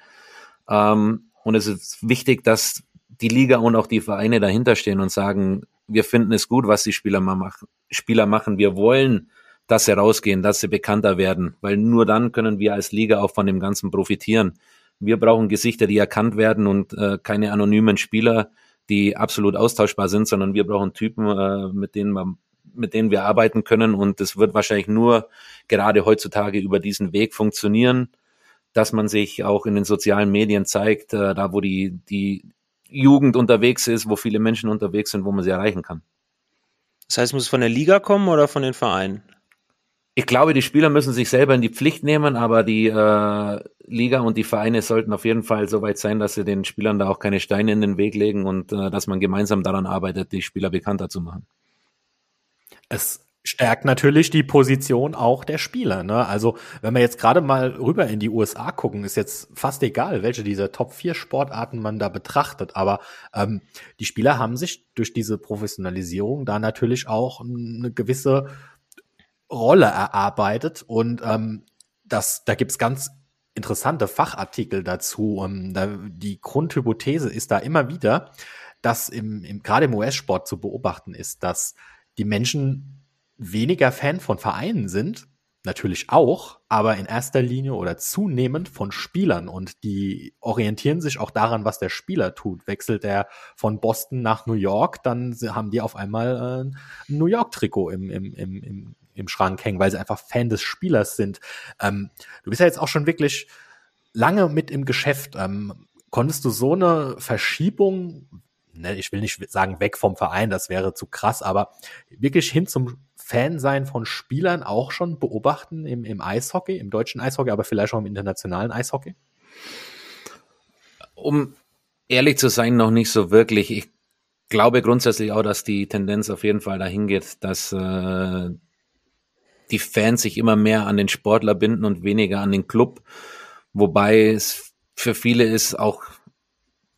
Ähm, und es ist wichtig, dass die Liga und auch die Vereine dahinter stehen und sagen, wir finden es gut, was die Spieler, machen, Spieler machen. Wir wollen, dass sie rausgehen, dass sie bekannter werden, weil nur dann können wir als Liga auch von dem Ganzen profitieren. Wir brauchen Gesichter, die erkannt werden und äh, keine anonymen Spieler, die absolut austauschbar sind, sondern wir brauchen Typen, äh, mit denen man mit denen wir arbeiten können. Und das wird wahrscheinlich nur gerade heutzutage über diesen Weg funktionieren, dass man sich auch in den sozialen Medien zeigt, äh, da wo die, die Jugend unterwegs ist, wo viele Menschen unterwegs sind, wo man sie erreichen kann. Das heißt, muss es von der Liga kommen oder von den Vereinen? Ich glaube, die Spieler müssen sich selber in die Pflicht nehmen, aber die äh, Liga und die Vereine sollten auf jeden Fall so weit sein, dass sie den Spielern da auch keine Steine in den Weg legen und äh, dass man gemeinsam daran arbeitet, die Spieler bekannter zu machen. Es stärkt natürlich die Position auch der Spieler. Ne? Also wenn wir jetzt gerade mal rüber in die USA gucken, ist jetzt fast egal, welche dieser Top 4 Sportarten man da betrachtet. Aber ähm, die Spieler haben sich durch diese Professionalisierung da natürlich auch eine gewisse Rolle erarbeitet. Und ähm, das, da gibt's ganz interessante Fachartikel dazu. Ähm, da, die Grundhypothese ist da immer wieder, dass im, im gerade im US-Sport zu beobachten ist, dass die Menschen weniger Fan von Vereinen sind, natürlich auch, aber in erster Linie oder zunehmend von Spielern und die orientieren sich auch daran, was der Spieler tut. Wechselt er von Boston nach New York, dann haben die auf einmal äh, ein New York-Trikot im, im, im, im, im Schrank hängen, weil sie einfach Fan des Spielers sind. Ähm, du bist ja jetzt auch schon wirklich lange mit im Geschäft. Ähm, konntest du so eine Verschiebung ne, ich will nicht sagen weg vom Verein, das wäre zu krass, aber wirklich hin zum Fansein von Spielern auch schon beobachten im, im Eishockey, im deutschen Eishockey, aber vielleicht auch im internationalen Eishockey? Um ehrlich zu sein, noch nicht so wirklich. Ich glaube grundsätzlich auch, dass die Tendenz auf jeden Fall dahin geht, dass äh, die Fans sich immer mehr an den Sportler binden und weniger an den Club. Wobei es für viele ist auch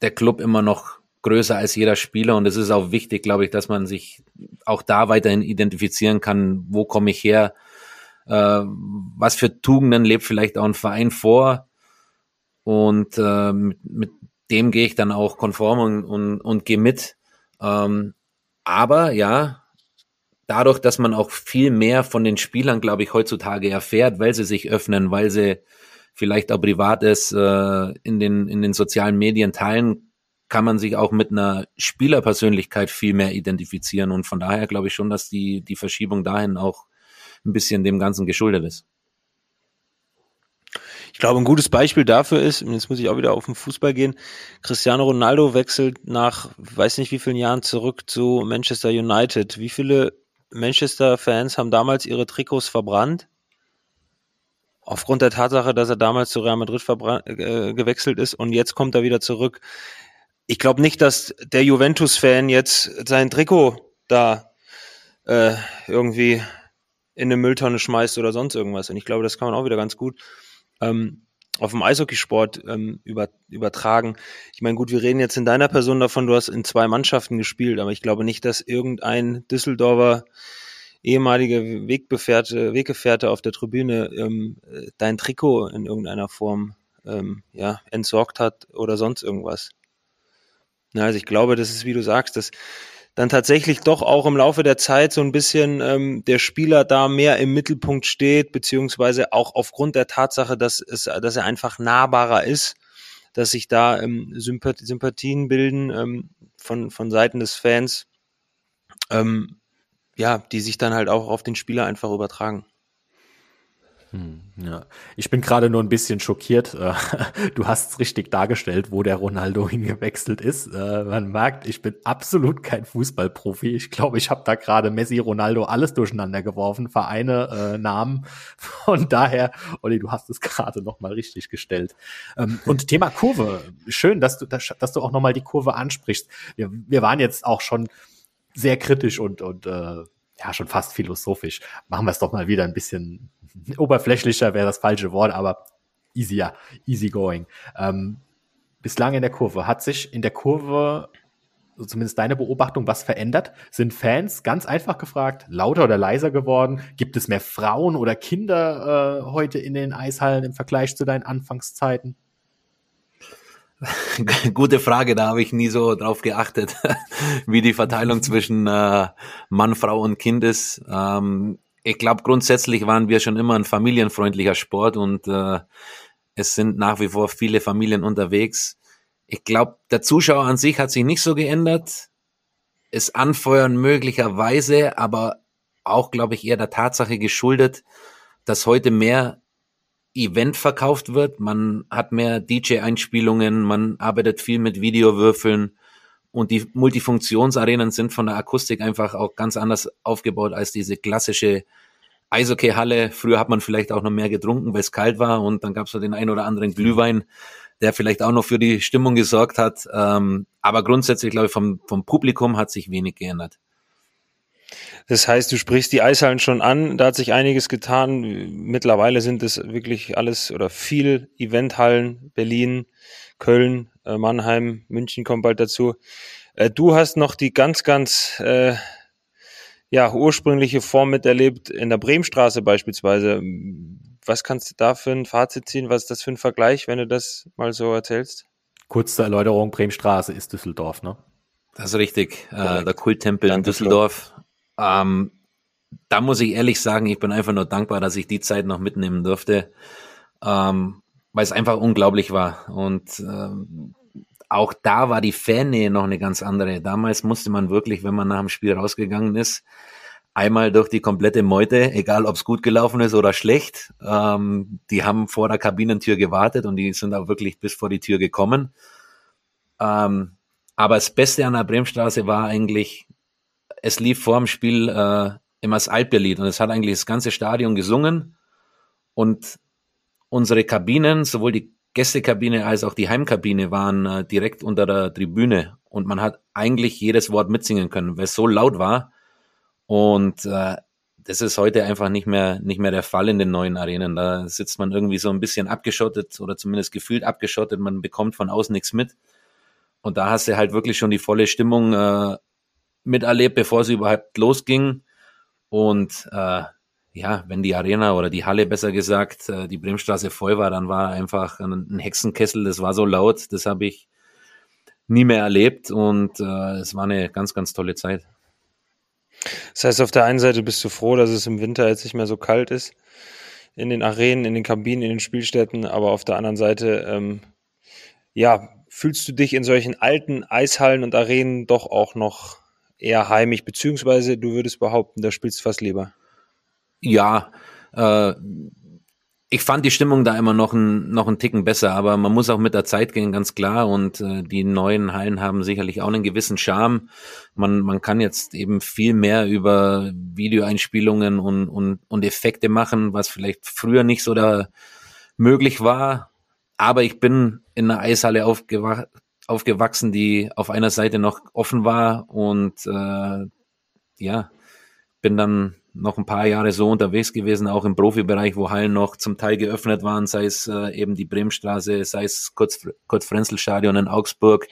der Club immer noch größer als jeder Spieler und es ist auch wichtig, glaube ich, dass man sich auch da weiterhin identifizieren kann, wo komme ich her, äh, was für Tugenden lebt vielleicht auch ein Verein vor und äh, mit, mit dem gehe ich dann auch konform und, und, und gehe mit. Ähm, aber ja, dadurch, dass man auch viel mehr von den Spielern, glaube ich, heutzutage erfährt, weil sie sich öffnen, weil sie vielleicht auch Privates äh, in, den, in den sozialen Medien teilen kann man sich auch mit einer Spielerpersönlichkeit viel mehr identifizieren. Und von daher glaube ich schon, dass die, die Verschiebung dahin auch ein bisschen dem Ganzen geschuldet ist. Ich glaube, ein gutes Beispiel dafür ist, jetzt muss ich auch wieder auf den Fußball gehen, Cristiano Ronaldo wechselt nach, weiß nicht wie vielen Jahren zurück zu Manchester United. Wie viele Manchester-Fans haben damals ihre Trikots verbrannt? Aufgrund der Tatsache, dass er damals zu Real Madrid äh, gewechselt ist und jetzt kommt er wieder zurück ich glaube nicht, dass der Juventus-Fan jetzt sein Trikot da äh, irgendwie in eine Mülltonne schmeißt oder sonst irgendwas. Und ich glaube, das kann man auch wieder ganz gut ähm, auf dem Eishockeysport ähm, über, übertragen. Ich meine, gut, wir reden jetzt in deiner Person davon, du hast in zwei Mannschaften gespielt, aber ich glaube nicht, dass irgendein Düsseldorfer ehemalige Weggefährte, Weggefährte auf der Tribüne ähm, dein Trikot in irgendeiner Form ähm, ja, entsorgt hat oder sonst irgendwas. Ja, also ich glaube, das ist, wie du sagst, dass dann tatsächlich doch auch im Laufe der Zeit so ein bisschen ähm, der Spieler da mehr im Mittelpunkt steht, beziehungsweise auch aufgrund der Tatsache, dass, es, dass er einfach nahbarer ist, dass sich da ähm, Sympath Sympathien bilden ähm, von, von Seiten des Fans, ähm, ja, die sich dann halt auch auf den Spieler einfach übertragen. Hm, ja. Ich bin gerade nur ein bisschen schockiert. Äh, du hast es richtig dargestellt, wo der Ronaldo hingewechselt ist. Äh, man merkt, ich bin absolut kein Fußballprofi. Ich glaube, ich habe da gerade Messi, Ronaldo alles durcheinander geworfen, Vereine, äh, Namen. Von daher, Olli, du hast es gerade noch mal richtig gestellt. Ähm, und Thema Kurve. Schön, dass du, dass, du auch noch mal die Kurve ansprichst. Wir, wir waren jetzt auch schon sehr kritisch und, und äh, ja, schon fast philosophisch. Machen wir es doch mal wieder ein bisschen oberflächlicher wäre das falsche Wort, aber easier, easy going. Ähm, bislang in der Kurve. Hat sich in der Kurve, so zumindest deine Beobachtung, was verändert? Sind Fans ganz einfach gefragt, lauter oder leiser geworden? Gibt es mehr Frauen oder Kinder äh, heute in den Eishallen im Vergleich zu deinen Anfangszeiten? Gute Frage, da habe ich nie so drauf geachtet, wie die Verteilung zwischen äh, Mann, Frau und Kind ist. Ähm, ich glaube, grundsätzlich waren wir schon immer ein familienfreundlicher Sport und äh, es sind nach wie vor viele Familien unterwegs. Ich glaube, der Zuschauer an sich hat sich nicht so geändert. Es anfeuern möglicherweise, aber auch, glaube ich, eher der Tatsache geschuldet, dass heute mehr Event verkauft wird. Man hat mehr DJ-Einspielungen, man arbeitet viel mit Videowürfeln und die Multifunktionsarenen sind von der Akustik einfach auch ganz anders aufgebaut als diese klassische Eishockey-Halle. Früher hat man vielleicht auch noch mehr getrunken, weil es kalt war und dann gab es den einen oder anderen Glühwein, der vielleicht auch noch für die Stimmung gesorgt hat. Ähm, aber grundsätzlich, glaube ich, vom, vom Publikum hat sich wenig geändert. Das heißt, du sprichst die Eishallen schon an, da hat sich einiges getan. Mittlerweile sind es wirklich alles oder viel Eventhallen, Berlin, Köln, Mannheim, München kommt bald dazu. Äh, du hast noch die ganz, ganz äh, ja, ursprüngliche Form miterlebt in der Bremenstraße beispielsweise. Was kannst du da für ein Fazit ziehen? Was ist das für ein Vergleich, wenn du das mal so erzählst? Kurze Erläuterung, Bremenstraße ist Düsseldorf, ne? Das ist richtig. Äh, der Kulttempel in Düsseldorf. Ähm, da muss ich ehrlich sagen, ich bin einfach nur dankbar, dass ich die Zeit noch mitnehmen durfte, ähm, weil es einfach unglaublich war. Und ähm, auch da war die Fannähe noch eine ganz andere. Damals musste man wirklich, wenn man nach dem Spiel rausgegangen ist, einmal durch die komplette Meute, egal ob es gut gelaufen ist oder schlecht. Ähm, die haben vor der Kabinentür gewartet und die sind auch wirklich bis vor die Tür gekommen. Ähm, aber das Beste an der Bremstraße war eigentlich, es lief vor dem Spiel äh, immer das Alperlied und es hat eigentlich das ganze Stadion gesungen und unsere Kabinen, sowohl die Gästekabine als auch die Heimkabine waren äh, direkt unter der Tribüne und man hat eigentlich jedes Wort mitsingen können, weil es so laut war. Und äh, das ist heute einfach nicht mehr, nicht mehr der Fall in den neuen Arenen. Da sitzt man irgendwie so ein bisschen abgeschottet oder zumindest gefühlt abgeschottet. Man bekommt von außen nichts mit. Und da hast du halt wirklich schon die volle Stimmung äh, miterlebt, bevor sie überhaupt losging. Und äh, ja, wenn die Arena oder die Halle besser gesagt, äh, die Bremstraße voll war, dann war einfach ein Hexenkessel, das war so laut, das habe ich nie mehr erlebt und äh, es war eine ganz, ganz tolle Zeit. Das heißt, auf der einen Seite bist du froh, dass es im Winter jetzt nicht mehr so kalt ist in den Arenen, in den Kabinen, in den Spielstätten, aber auf der anderen Seite, ähm, ja, fühlst du dich in solchen alten Eishallen und Arenen doch auch noch eher heimisch, beziehungsweise du würdest behaupten, da spielst du fast lieber? Ja, äh, ich fand die Stimmung da immer noch ein, noch ein Ticken besser, aber man muss auch mit der Zeit gehen, ganz klar. Und äh, die neuen Hallen haben sicherlich auch einen gewissen Charme. Man, man kann jetzt eben viel mehr über Videoeinspielungen und, und, und Effekte machen, was vielleicht früher nicht so da möglich war. Aber ich bin in einer Eishalle aufgewacht, aufgewachsen, die auf einer Seite noch offen war und äh, ja, bin dann noch ein paar Jahre so unterwegs gewesen, auch im Profibereich, wo Hallen noch zum Teil geöffnet waren, sei es äh, eben die Bremstraße, sei es Kurt-Frenzel-Stadion in Augsburg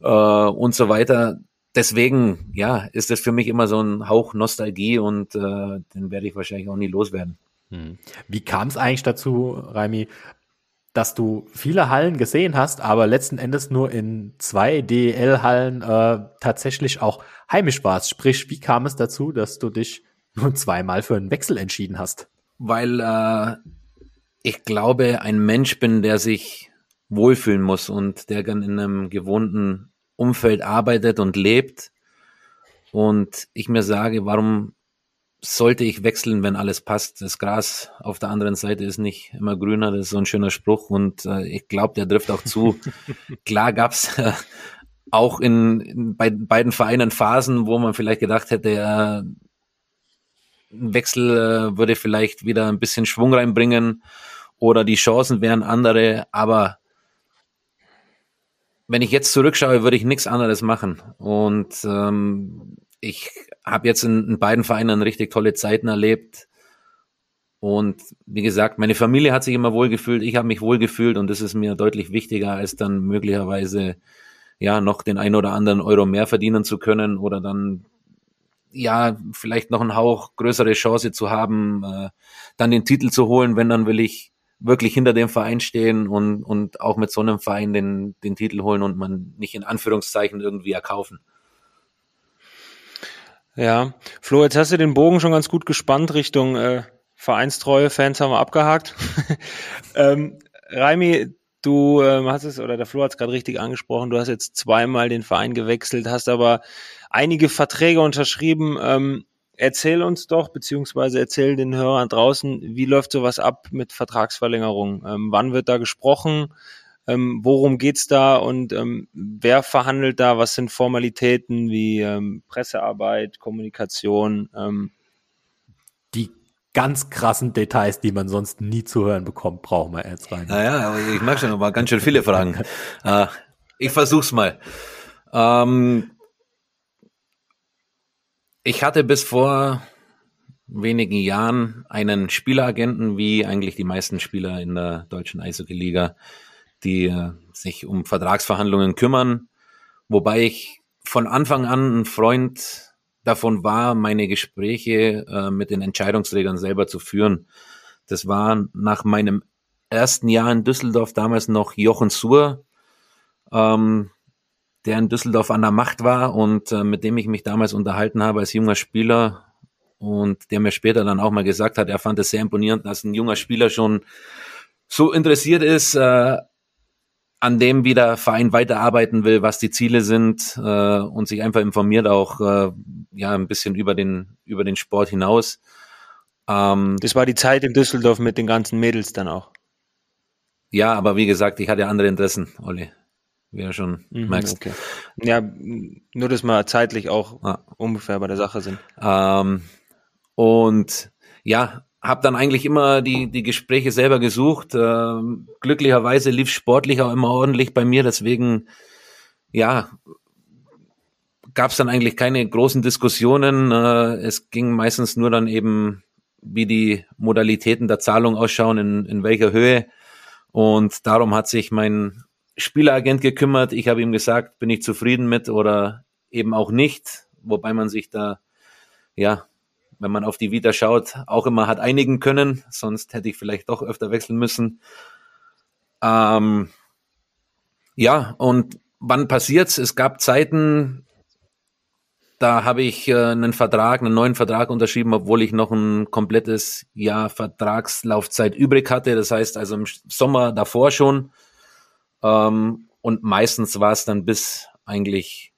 äh, und so weiter. Deswegen, ja, ist das für mich immer so ein Hauch Nostalgie und äh, den werde ich wahrscheinlich auch nie loswerden. Hm. Wie kam es eigentlich dazu, Raimi, dass du viele Hallen gesehen hast, aber letzten Endes nur in zwei DEL-Hallen äh, tatsächlich auch heimisch warst. Sprich, wie kam es dazu, dass du dich nur zweimal für einen Wechsel entschieden hast? Weil äh, ich glaube, ein Mensch bin, der sich wohlfühlen muss und der dann in einem gewohnten Umfeld arbeitet und lebt. Und ich mir sage, warum sollte ich wechseln, wenn alles passt. Das Gras auf der anderen Seite ist nicht immer grüner, das ist so ein schöner Spruch und äh, ich glaube, der trifft auch zu. Klar gab's äh, auch in, in bei beiden Vereinen Phasen, wo man vielleicht gedacht hätte, ja, ein Wechsel äh, würde vielleicht wieder ein bisschen Schwung reinbringen oder die Chancen wären andere, aber wenn ich jetzt zurückschaue, würde ich nichts anderes machen. Und ähm, ich habe jetzt in, in beiden Vereinen richtig tolle Zeiten erlebt. Und wie gesagt, meine Familie hat sich immer wohlgefühlt, ich habe mich wohlgefühlt und das ist mir deutlich wichtiger, als dann möglicherweise ja noch den ein oder anderen Euro mehr verdienen zu können oder dann ja vielleicht noch einen Hauch größere Chance zu haben, äh, dann den Titel zu holen, wenn dann will ich wirklich hinter dem Verein stehen und, und auch mit so einem Verein den, den Titel holen und man nicht in Anführungszeichen irgendwie erkaufen. Ja, Flo, jetzt hast du den Bogen schon ganz gut gespannt Richtung äh, Vereinstreue, Fans haben wir abgehakt. ähm, Raimi, du ähm, hast es, oder der Flo hat es gerade richtig angesprochen, du hast jetzt zweimal den Verein gewechselt, hast aber einige Verträge unterschrieben. Ähm, erzähl uns doch, beziehungsweise erzähl den Hörern draußen, wie läuft sowas ab mit Vertragsverlängerung? Ähm, wann wird da gesprochen? Ähm, worum geht's da und ähm, wer verhandelt da? Was sind Formalitäten wie ähm, Pressearbeit, Kommunikation? Ähm? Die ganz krassen Details, die man sonst nie zu hören bekommt, brauchen wir jetzt rein. Naja, ich mag schon, aber ganz schön viele Fragen. äh, ich versuch's mal. Ähm, ich hatte bis vor wenigen Jahren einen Spieleragenten, wie eigentlich die meisten Spieler in der deutschen Eishockey-Liga die äh, sich um Vertragsverhandlungen kümmern, wobei ich von Anfang an ein Freund davon war, meine Gespräche äh, mit den Entscheidungsträgern selber zu führen. Das war nach meinem ersten Jahr in Düsseldorf damals noch Jochen Suhr, ähm, der in Düsseldorf an der Macht war und äh, mit dem ich mich damals unterhalten habe als junger Spieler und der mir später dann auch mal gesagt hat, er fand es sehr imponierend, dass ein junger Spieler schon so interessiert ist, äh, an dem wie der Verein weiterarbeiten will, was die Ziele sind äh, und sich einfach informiert auch äh, ja ein bisschen über den über den Sport hinaus. Ähm, das war die Zeit in Düsseldorf mit den ganzen Mädels dann auch. Ja, aber wie gesagt, ich hatte andere Interessen, Olli, wie du schon mhm, merkst. Okay. Ja, nur dass wir zeitlich auch ah. ungefähr bei der Sache sind. Ähm, und ja, habe dann eigentlich immer die, die Gespräche selber gesucht. Äh, glücklicherweise lief sportlich auch immer ordentlich bei mir, deswegen ja gab es dann eigentlich keine großen Diskussionen. Äh, es ging meistens nur dann eben, wie die Modalitäten der Zahlung ausschauen, in, in welcher Höhe. Und darum hat sich mein Spieleragent gekümmert. Ich habe ihm gesagt, bin ich zufrieden mit oder eben auch nicht, wobei man sich da ja wenn man auf die Vita schaut, auch immer hat einigen können. Sonst hätte ich vielleicht doch öfter wechseln müssen. Ähm, ja, und wann passiert's? Es gab Zeiten, da habe ich äh, einen Vertrag, einen neuen Vertrag unterschrieben, obwohl ich noch ein komplettes Jahr Vertragslaufzeit übrig hatte. Das heißt also im Sommer davor schon. Ähm, und meistens war es dann bis eigentlich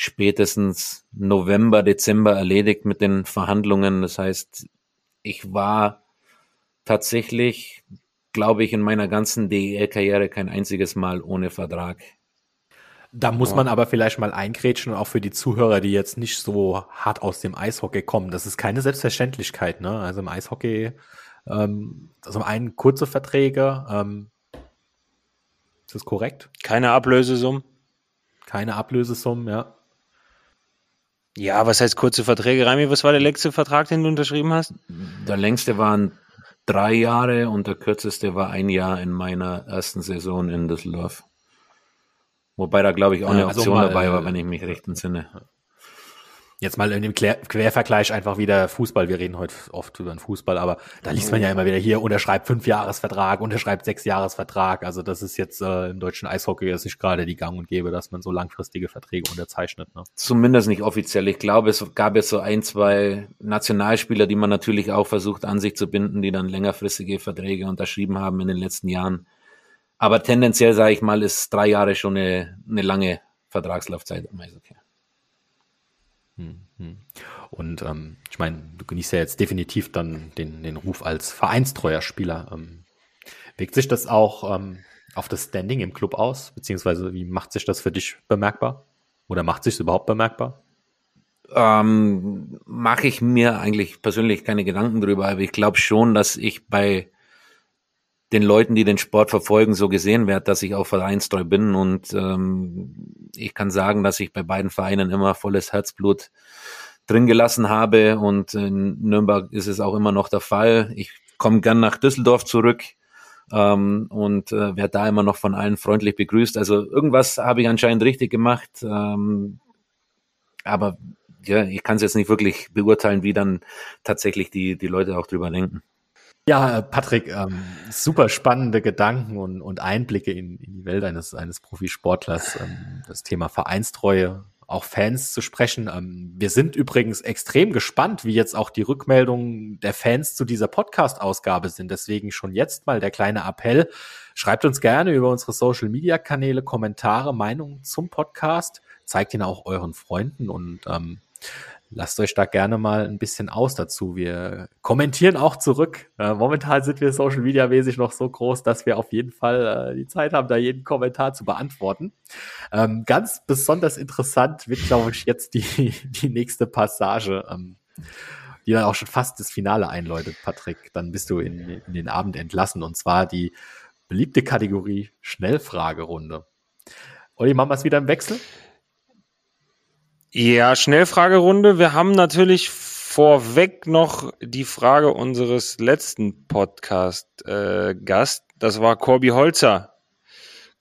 spätestens November, Dezember erledigt mit den Verhandlungen. Das heißt, ich war tatsächlich, glaube ich, in meiner ganzen DEL-Karriere kein einziges Mal ohne Vertrag. Da muss man aber vielleicht mal eingrätschen, auch für die Zuhörer, die jetzt nicht so hart aus dem Eishockey kommen. Das ist keine Selbstverständlichkeit, ne? Also im Eishockey, ähm, also einen kurze Verträge, ähm, ist das korrekt? Keine Ablösesummen? Keine Ablösesummen, ja. Ja, was heißt kurze Verträge? Rami, was war der längste Vertrag, den du unterschrieben hast? Der längste waren drei Jahre und der kürzeste war ein Jahr in meiner ersten Saison in Düsseldorf. Wobei da, glaube ich, auch eine also Option mal, dabei war, wenn ich mich recht entsinne. Jetzt mal in dem Quervergleich einfach wieder Fußball. Wir reden heute oft über den Fußball, aber da liest man ja immer wieder hier, unterschreibt fünf Jahresvertrag, unterschreibt sechs Jahresvertrag. Also das ist jetzt äh, im deutschen Eishockey jetzt nicht gerade die Gang und Gäbe, dass man so langfristige Verträge unterzeichnet. Ne? Zumindest nicht offiziell. Ich glaube, es gab jetzt so ein, zwei Nationalspieler, die man natürlich auch versucht an sich zu binden, die dann längerfristige Verträge unterschrieben haben in den letzten Jahren. Aber tendenziell, sage ich mal, ist drei Jahre schon eine, eine lange Vertragslaufzeit im Eishockey. Hm, hm. Und ähm, ich meine, du genießt ja jetzt definitiv dann den, den Ruf als vereinstreuer Spieler. Ähm, wirkt sich das auch ähm, auf das Standing im Club aus? Beziehungsweise wie macht sich das für dich bemerkbar? Oder macht sich überhaupt bemerkbar? Ähm, Mache ich mir eigentlich persönlich keine Gedanken drüber, aber ich glaube schon, dass ich bei den Leuten, die den Sport verfolgen, so gesehen werde, dass ich auch vereinstreu bin. Und ähm, ich kann sagen, dass ich bei beiden Vereinen immer volles Herzblut drin gelassen habe. Und in Nürnberg ist es auch immer noch der Fall. Ich komme gern nach Düsseldorf zurück ähm, und äh, werde da immer noch von allen freundlich begrüßt. Also irgendwas habe ich anscheinend richtig gemacht. Ähm, aber ja, ich kann es jetzt nicht wirklich beurteilen, wie dann tatsächlich die, die Leute auch drüber denken. Ja, Patrick, ähm, super spannende Gedanken und, und Einblicke in, in die Welt eines, eines Profisportlers. Ähm, das Thema Vereinstreue, auch Fans zu sprechen. Ähm, wir sind übrigens extrem gespannt, wie jetzt auch die Rückmeldungen der Fans zu dieser Podcast-Ausgabe sind. Deswegen schon jetzt mal der kleine Appell. Schreibt uns gerne über unsere Social-Media-Kanäle Kommentare, Meinungen zum Podcast. Zeigt ihn auch euren Freunden und ähm, lasst euch da gerne mal ein bisschen aus dazu. Wir kommentieren auch zurück. Äh, momentan sind wir Social Media mäßig noch so groß, dass wir auf jeden Fall äh, die Zeit haben, da jeden Kommentar zu beantworten. Ähm, ganz besonders interessant wird, glaube ich, jetzt die, die nächste Passage, ähm, die dann auch schon fast das Finale einläutet, Patrick. Dann bist du in, in den Abend entlassen und zwar die beliebte Kategorie Schnellfragerunde. Olli, machen wir es wieder im Wechsel? Ja, Schnellfragerunde. Wir haben natürlich vorweg noch die Frage unseres letzten Podcast-Gast. Äh, das war Corby Holzer.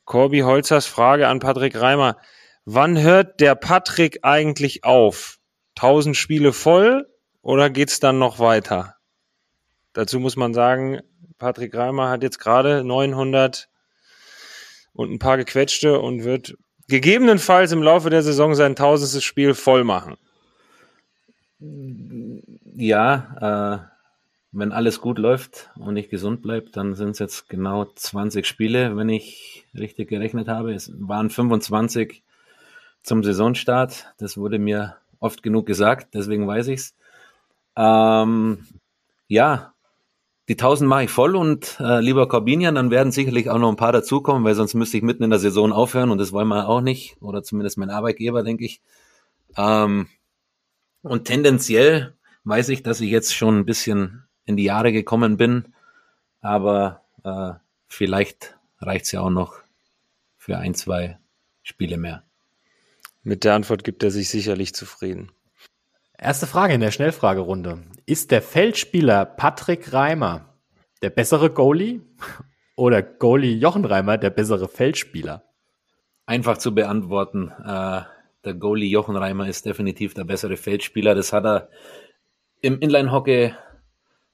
Corby Holzers Frage an Patrick Reimer. Wann hört der Patrick eigentlich auf? 1000 Spiele voll oder geht's dann noch weiter? Dazu muss man sagen, Patrick Reimer hat jetzt gerade 900 und ein paar gequetschte und wird gegebenenfalls im Laufe der Saison sein tausendstes Spiel voll machen. Ja, äh, wenn alles gut läuft und ich gesund bleibe, dann sind es jetzt genau 20 Spiele, wenn ich richtig gerechnet habe. Es waren 25 zum Saisonstart. Das wurde mir oft genug gesagt, deswegen weiß ich's. Ähm, ja, die 1000 mache ich voll und äh, lieber Corbinian, dann werden sicherlich auch noch ein paar dazukommen, weil sonst müsste ich mitten in der Saison aufhören und das wollen wir auch nicht oder zumindest mein Arbeitgeber, denke ich. Ähm, und tendenziell weiß ich, dass ich jetzt schon ein bisschen in die Jahre gekommen bin, aber äh, vielleicht reicht's ja auch noch für ein, zwei Spiele mehr. Mit der Antwort gibt er sich sicherlich zufrieden. Erste Frage in der Schnellfragerunde. Ist der Feldspieler Patrick Reimer der bessere Goalie oder Goalie Jochen Reimer der bessere Feldspieler? Einfach zu beantworten. Äh, der Goalie Jochen Reimer ist definitiv der bessere Feldspieler. Das hat er im Inline-Hockey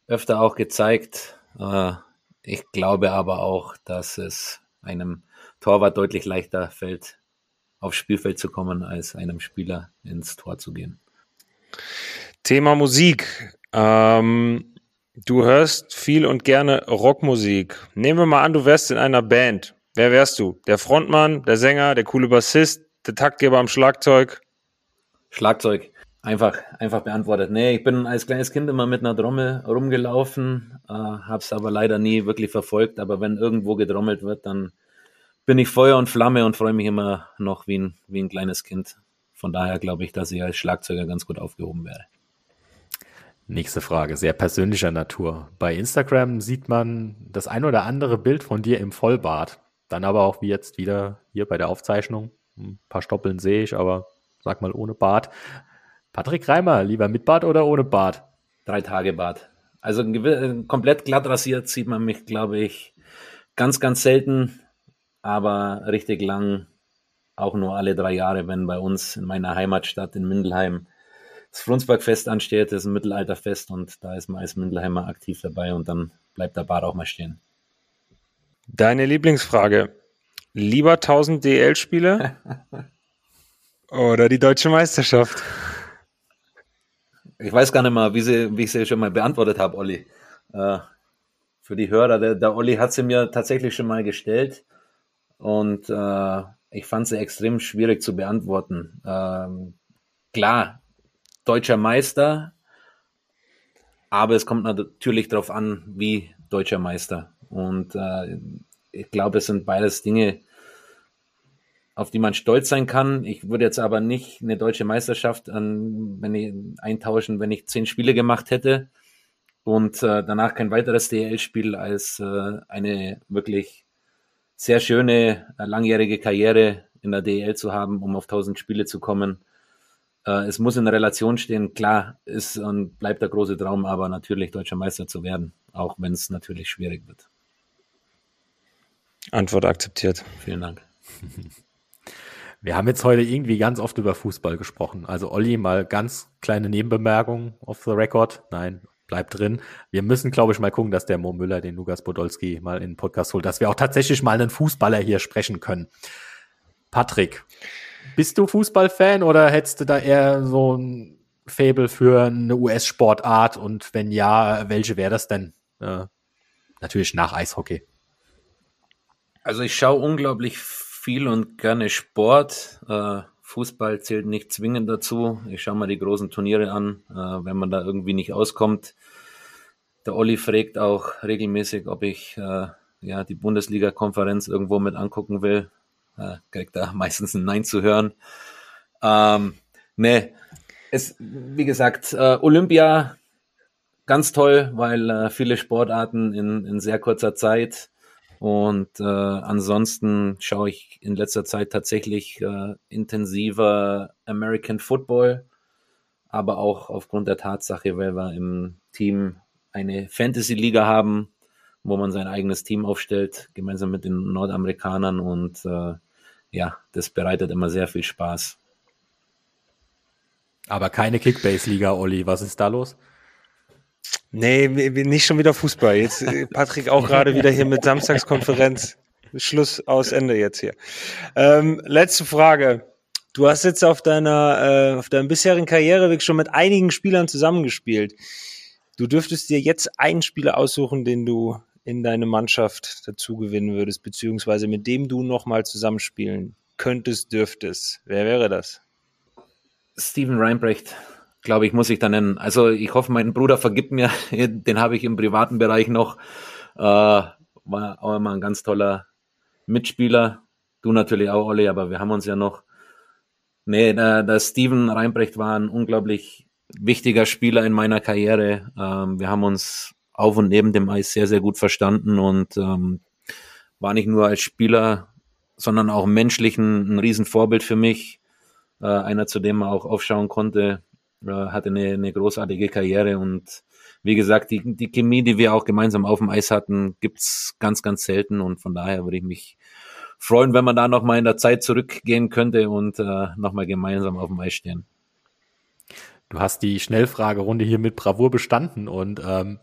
öfter auch gezeigt. Äh, ich glaube aber auch, dass es einem Torwart deutlich leichter fällt, aufs Spielfeld zu kommen, als einem Spieler ins Tor zu gehen. Thema Musik. Ähm, du hörst viel und gerne Rockmusik. Nehmen wir mal an, du wärst in einer Band. Wer wärst du? Der Frontmann, der Sänger, der coole Bassist, der Taktgeber am Schlagzeug? Schlagzeug. Einfach, einfach beantwortet. Nee, ich bin als kleines Kind immer mit einer Trommel rumgelaufen, äh, hab's aber leider nie wirklich verfolgt. Aber wenn irgendwo gedrommelt wird, dann bin ich Feuer und Flamme und freue mich immer noch wie ein, wie ein kleines Kind. Von daher glaube ich, dass ich als Schlagzeuger ganz gut aufgehoben wäre. Nächste Frage, sehr persönlicher Natur. Bei Instagram sieht man das ein oder andere Bild von dir im Vollbart. Dann aber auch wie jetzt wieder hier bei der Aufzeichnung. Ein paar Stoppeln sehe ich, aber sag mal ohne Bart. Patrick Reimer, lieber mit Bart oder ohne Bart? Drei Tage Bart. Also komplett glatt rasiert sieht man mich, glaube ich, ganz, ganz selten, aber richtig lang auch nur alle drei Jahre, wenn bei uns in meiner Heimatstadt in Mindelheim das Frunsbergfest ansteht, das ist ein Mittelalterfest und da ist man als Mindelheimer aktiv dabei und dann bleibt der Bad auch mal stehen. Deine Lieblingsfrage. Lieber 1000 DL-Spiele oder die deutsche Meisterschaft? Ich weiß gar nicht mal, wie, sie, wie ich sie schon mal beantwortet habe, Olli. Äh, für die Hörer, der, der Olli hat sie mir tatsächlich schon mal gestellt und äh, ich fand sie extrem schwierig zu beantworten. Ähm, klar, deutscher Meister, aber es kommt natürlich darauf an, wie deutscher Meister. Und äh, ich glaube, es sind beides Dinge, auf die man stolz sein kann. Ich würde jetzt aber nicht eine deutsche Meisterschaft an, wenn ich, eintauschen, wenn ich zehn Spiele gemacht hätte und äh, danach kein weiteres DL-Spiel als äh, eine wirklich sehr schöne, äh, langjährige Karriere in der DL zu haben, um auf 1000 Spiele zu kommen. Äh, es muss in Relation stehen. Klar ist und bleibt der große Traum, aber natürlich deutscher Meister zu werden, auch wenn es natürlich schwierig wird. Antwort akzeptiert. Vielen Dank. Wir haben jetzt heute irgendwie ganz oft über Fußball gesprochen. Also Olli, mal ganz kleine Nebenbemerkung off the record. Nein, bleibt drin. Wir müssen, glaube ich, mal gucken, dass der Mo Müller den Lukas Podolski mal in den Podcast holt, dass wir auch tatsächlich mal einen Fußballer hier sprechen können. Patrick, bist du Fußballfan oder hättest du da eher so ein Fable für eine US-Sportart? Und wenn ja, welche wäre das denn? Äh, natürlich nach Eishockey. Also ich schaue unglaublich viel und gerne Sport. Äh, Fußball zählt nicht zwingend dazu. Ich schaue mal die großen Turniere an, äh, wenn man da irgendwie nicht auskommt. Der Olli fragt auch regelmäßig, ob ich äh, ja die Bundesliga-Konferenz irgendwo mit angucken will. Äh, kriegt da meistens ein Nein zu hören. Ähm, nee, es, wie gesagt, äh, Olympia ganz toll, weil äh, viele Sportarten in, in sehr kurzer Zeit und äh, ansonsten schaue ich in letzter Zeit tatsächlich äh, intensiver American Football, aber auch aufgrund der Tatsache, weil wir im Team eine Fantasy-Liga haben, wo man sein eigenes Team aufstellt, gemeinsam mit den Nordamerikanern. Und äh, ja, das bereitet immer sehr viel Spaß. Aber keine Kickbase-Liga, Olli. Was ist da los? Nee, nicht schon wieder Fußball. Jetzt äh, Patrick auch gerade wieder hier mit Samstagskonferenz. Schluss aus Ende jetzt hier. Ähm, letzte Frage. Du hast jetzt auf deiner, äh, auf deinem bisherigen Karriereweg schon mit einigen Spielern zusammengespielt. Du dürftest dir jetzt einen Spieler aussuchen, den du in deine Mannschaft dazu gewinnen würdest, beziehungsweise mit dem du nochmal zusammenspielen könntest, dürftest. Wer wäre das? Steven Reinbrecht glaube ich, muss ich da nennen. Also ich hoffe, mein Bruder vergibt mir, den habe ich im privaten Bereich noch. Äh, war auch immer ein ganz toller Mitspieler. Du natürlich auch, Olli, aber wir haben uns ja noch. Nee, der, der Steven Reinbrecht war ein unglaublich wichtiger Spieler in meiner Karriere. Ähm, wir haben uns auf und neben dem Eis sehr, sehr gut verstanden und ähm, war nicht nur als Spieler, sondern auch menschlich ein, ein Riesenvorbild für mich. Äh, einer, zu dem man auch aufschauen konnte hatte eine, eine großartige Karriere und wie gesagt, die, die Chemie, die wir auch gemeinsam auf dem Eis hatten, gibt's ganz, ganz selten und von daher würde ich mich freuen, wenn man da nochmal in der Zeit zurückgehen könnte und äh, nochmal gemeinsam auf dem Eis stehen. Du hast die Schnellfragerunde hier mit Bravour bestanden und ähm,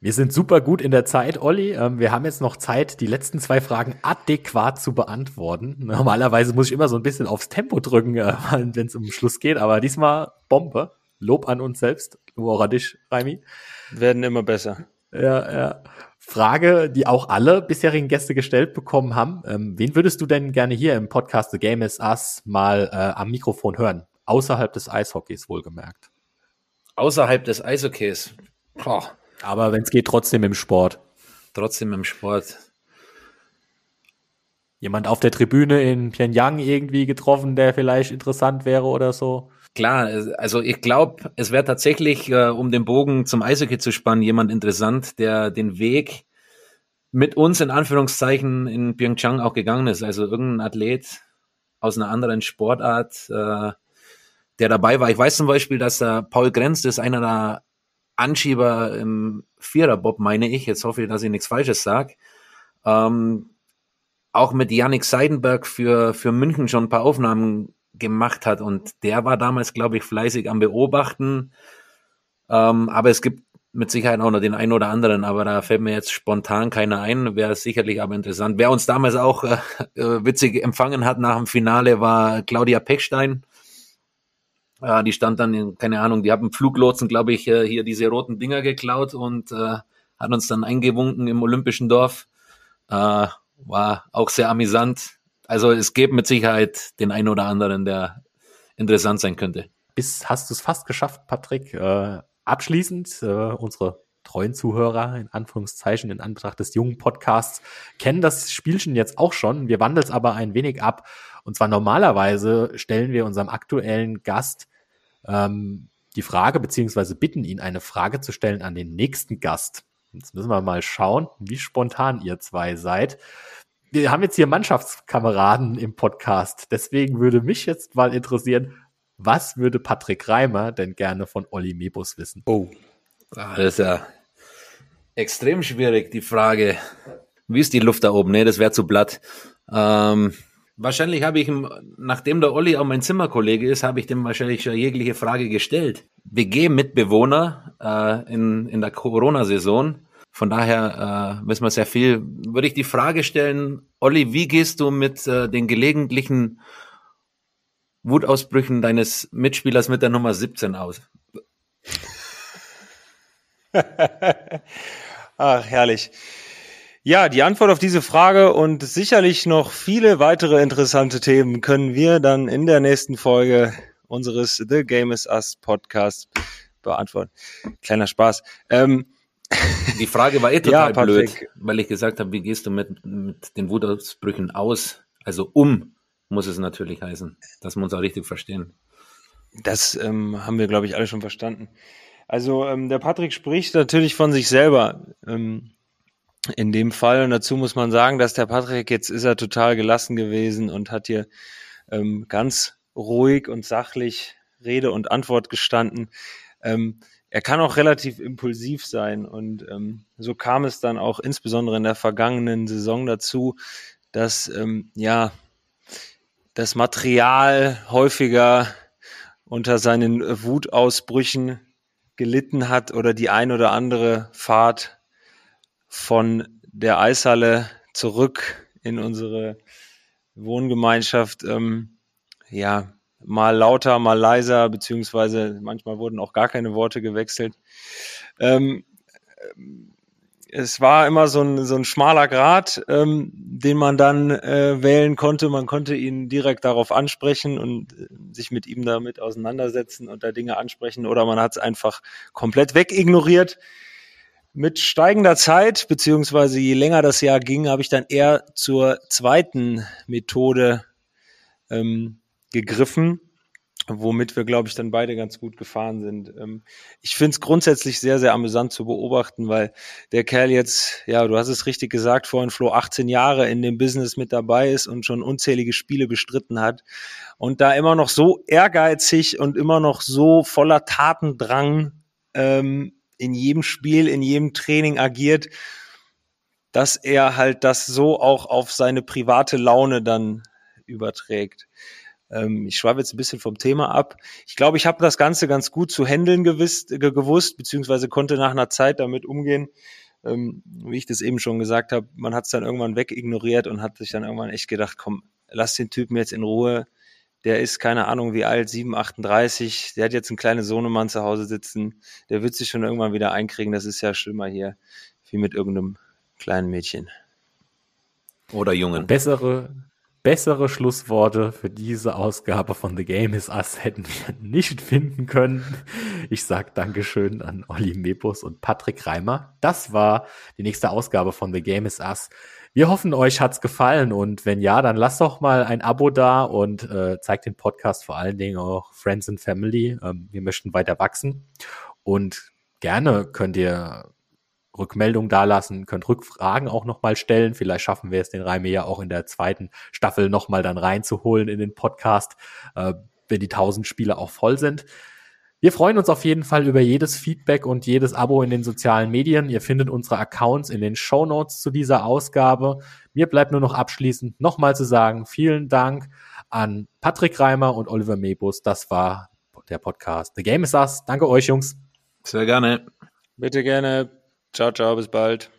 wir sind super gut in der Zeit, Olli. Ähm, wir haben jetzt noch Zeit, die letzten zwei Fragen adäquat zu beantworten. Normalerweise muss ich immer so ein bisschen aufs Tempo drücken, äh, wenn es um Schluss geht, aber diesmal Bombe. Lob an uns selbst, nur auch an dich, Raimi. Werden immer besser. Ja, ja. Frage, die auch alle bisherigen Gäste gestellt bekommen haben. Ähm, wen würdest du denn gerne hier im Podcast The Game is Us mal äh, am Mikrofon hören? Außerhalb des Eishockeys wohlgemerkt. Außerhalb des Eishockeys. Boah. Aber wenn es geht, trotzdem im Sport. Trotzdem im Sport. Jemand auf der Tribüne in Pyongyang irgendwie getroffen, der vielleicht interessant wäre oder so? Klar, also ich glaube, es wäre tatsächlich, äh, um den Bogen zum Eishockey zu spannen, jemand interessant, der den Weg mit uns in Anführungszeichen in Pyeongchang auch gegangen ist. Also irgendein Athlet aus einer anderen Sportart, äh, der dabei war. Ich weiß zum Beispiel, dass der Paul Grenz, das ist einer der Anschieber im Viererbob, meine ich. Jetzt hoffe ich, dass ich nichts Falsches sage. Ähm, auch mit Yannick Seidenberg für, für München schon ein paar Aufnahmen gemacht hat. Und der war damals, glaube ich, fleißig am Beobachten. Ähm, aber es gibt mit Sicherheit auch noch den einen oder anderen, aber da fällt mir jetzt spontan keiner ein. Wäre sicherlich aber interessant. Wer uns damals auch äh, äh witzig empfangen hat nach dem Finale, war Claudia Pechstein. Äh, die stand dann, in, keine Ahnung, die haben Fluglotsen, glaube ich, äh, hier diese roten Dinger geklaut und äh, hat uns dann eingewunken im Olympischen Dorf. Äh, war auch sehr amüsant. Also es gibt mit Sicherheit den einen oder anderen, der interessant sein könnte. bist, hast du es fast geschafft, Patrick. Äh, abschließend, äh, unsere treuen Zuhörer, in Anführungszeichen, in Anbetracht des jungen Podcasts, kennen das Spielchen jetzt auch schon. Wir wandeln es aber ein wenig ab. Und zwar normalerweise stellen wir unserem aktuellen Gast ähm, die Frage, beziehungsweise bitten ihn, eine Frage zu stellen an den nächsten Gast. Jetzt müssen wir mal schauen, wie spontan ihr zwei seid. Wir haben jetzt hier Mannschaftskameraden im Podcast. Deswegen würde mich jetzt mal interessieren, was würde Patrick Reimer denn gerne von Olli Mebus wissen? Oh, ah, das ist ja extrem schwierig, die Frage. Wie ist die Luft da oben? Nee, das wäre zu blatt. Ähm, wahrscheinlich habe ich ihm, nachdem der Olli auch mein Zimmerkollege ist, habe ich dem wahrscheinlich schon jegliche Frage gestellt. WG-Mitbewohner äh, in, in der Corona-Saison. Von daher äh, wissen wir sehr viel. Würde ich die Frage stellen, Olli, wie gehst du mit äh, den gelegentlichen Wutausbrüchen deines Mitspielers mit der Nummer 17 aus? Ach, herrlich. Ja, die Antwort auf diese Frage und sicherlich noch viele weitere interessante Themen können wir dann in der nächsten Folge unseres The Game is Us Podcast beantworten. Kleiner Spaß. Ähm, die Frage war eh total ja, blöd, weil ich gesagt habe, wie gehst du mit, mit den Wutausbrüchen aus? Also um muss es natürlich heißen, dass wir uns auch richtig verstehen. Das ähm, haben wir, glaube ich, alle schon verstanden. Also ähm, der Patrick spricht natürlich von sich selber ähm, in dem Fall. Und dazu muss man sagen, dass der Patrick jetzt ist er total gelassen gewesen und hat hier ähm, ganz ruhig und sachlich Rede und Antwort gestanden. Ähm, er kann auch relativ impulsiv sein und ähm, so kam es dann auch insbesondere in der vergangenen Saison dazu, dass ähm, ja das Material häufiger unter seinen Wutausbrüchen gelitten hat oder die ein oder andere Fahrt von der Eishalle zurück in unsere Wohngemeinschaft, ähm, ja, mal lauter, mal leiser, beziehungsweise manchmal wurden auch gar keine Worte gewechselt. Ähm, es war immer so ein, so ein schmaler Grad, ähm, den man dann äh, wählen konnte. Man konnte ihn direkt darauf ansprechen und äh, sich mit ihm damit auseinandersetzen und da Dinge ansprechen oder man hat es einfach komplett wegignoriert. Mit steigender Zeit, beziehungsweise je länger das Jahr ging, habe ich dann eher zur zweiten Methode ähm, gegriffen womit wir, glaube ich, dann beide ganz gut gefahren sind. Ähm, ich finde es grundsätzlich sehr, sehr amüsant zu beobachten, weil der Kerl jetzt, ja, du hast es richtig gesagt, vorhin Flo 18 Jahre in dem Business mit dabei ist und schon unzählige Spiele bestritten hat und da immer noch so ehrgeizig und immer noch so voller Tatendrang ähm, in jedem Spiel, in jedem Training agiert, dass er halt das so auch auf seine private Laune dann überträgt. Ähm, ich schweife jetzt ein bisschen vom Thema ab. Ich glaube, ich habe das Ganze ganz gut zu handeln gewisst, gewusst, beziehungsweise konnte nach einer Zeit damit umgehen. Ähm, wie ich das eben schon gesagt habe, man hat es dann irgendwann wegignoriert und hat sich dann irgendwann echt gedacht, komm, lass den Typen jetzt in Ruhe. Der ist keine Ahnung wie alt, 7, 38. Der hat jetzt einen kleinen Sohnemann zu Hause sitzen. Der wird sich schon irgendwann wieder einkriegen. Das ist ja schlimmer hier, wie mit irgendeinem kleinen Mädchen. Oder Jungen. Bessere, Bessere Schlussworte für diese Ausgabe von The Game is Us hätten wir nicht finden können. Ich sag Dankeschön an Olli Mepus und Patrick Reimer. Das war die nächste Ausgabe von The Game is Us. Wir hoffen, euch hat's gefallen und wenn ja, dann lasst doch mal ein Abo da und äh, zeigt den Podcast vor allen Dingen auch Friends and Family. Ähm, wir möchten weiter wachsen und gerne könnt ihr Rückmeldung dalassen, könnt Rückfragen auch nochmal stellen. Vielleicht schaffen wir es, den Reime ja auch in der zweiten Staffel nochmal dann reinzuholen in den Podcast, äh, wenn die 1000 Spiele auch voll sind. Wir freuen uns auf jeden Fall über jedes Feedback und jedes Abo in den sozialen Medien. Ihr findet unsere Accounts in den Show Notes zu dieser Ausgabe. Mir bleibt nur noch abschließend nochmal zu sagen, vielen Dank an Patrick Reimer und Oliver Mebus. Das war der Podcast The Game is Us. Danke euch, Jungs. Sehr gerne. Bitte gerne. Ciao, ciao, bis bald.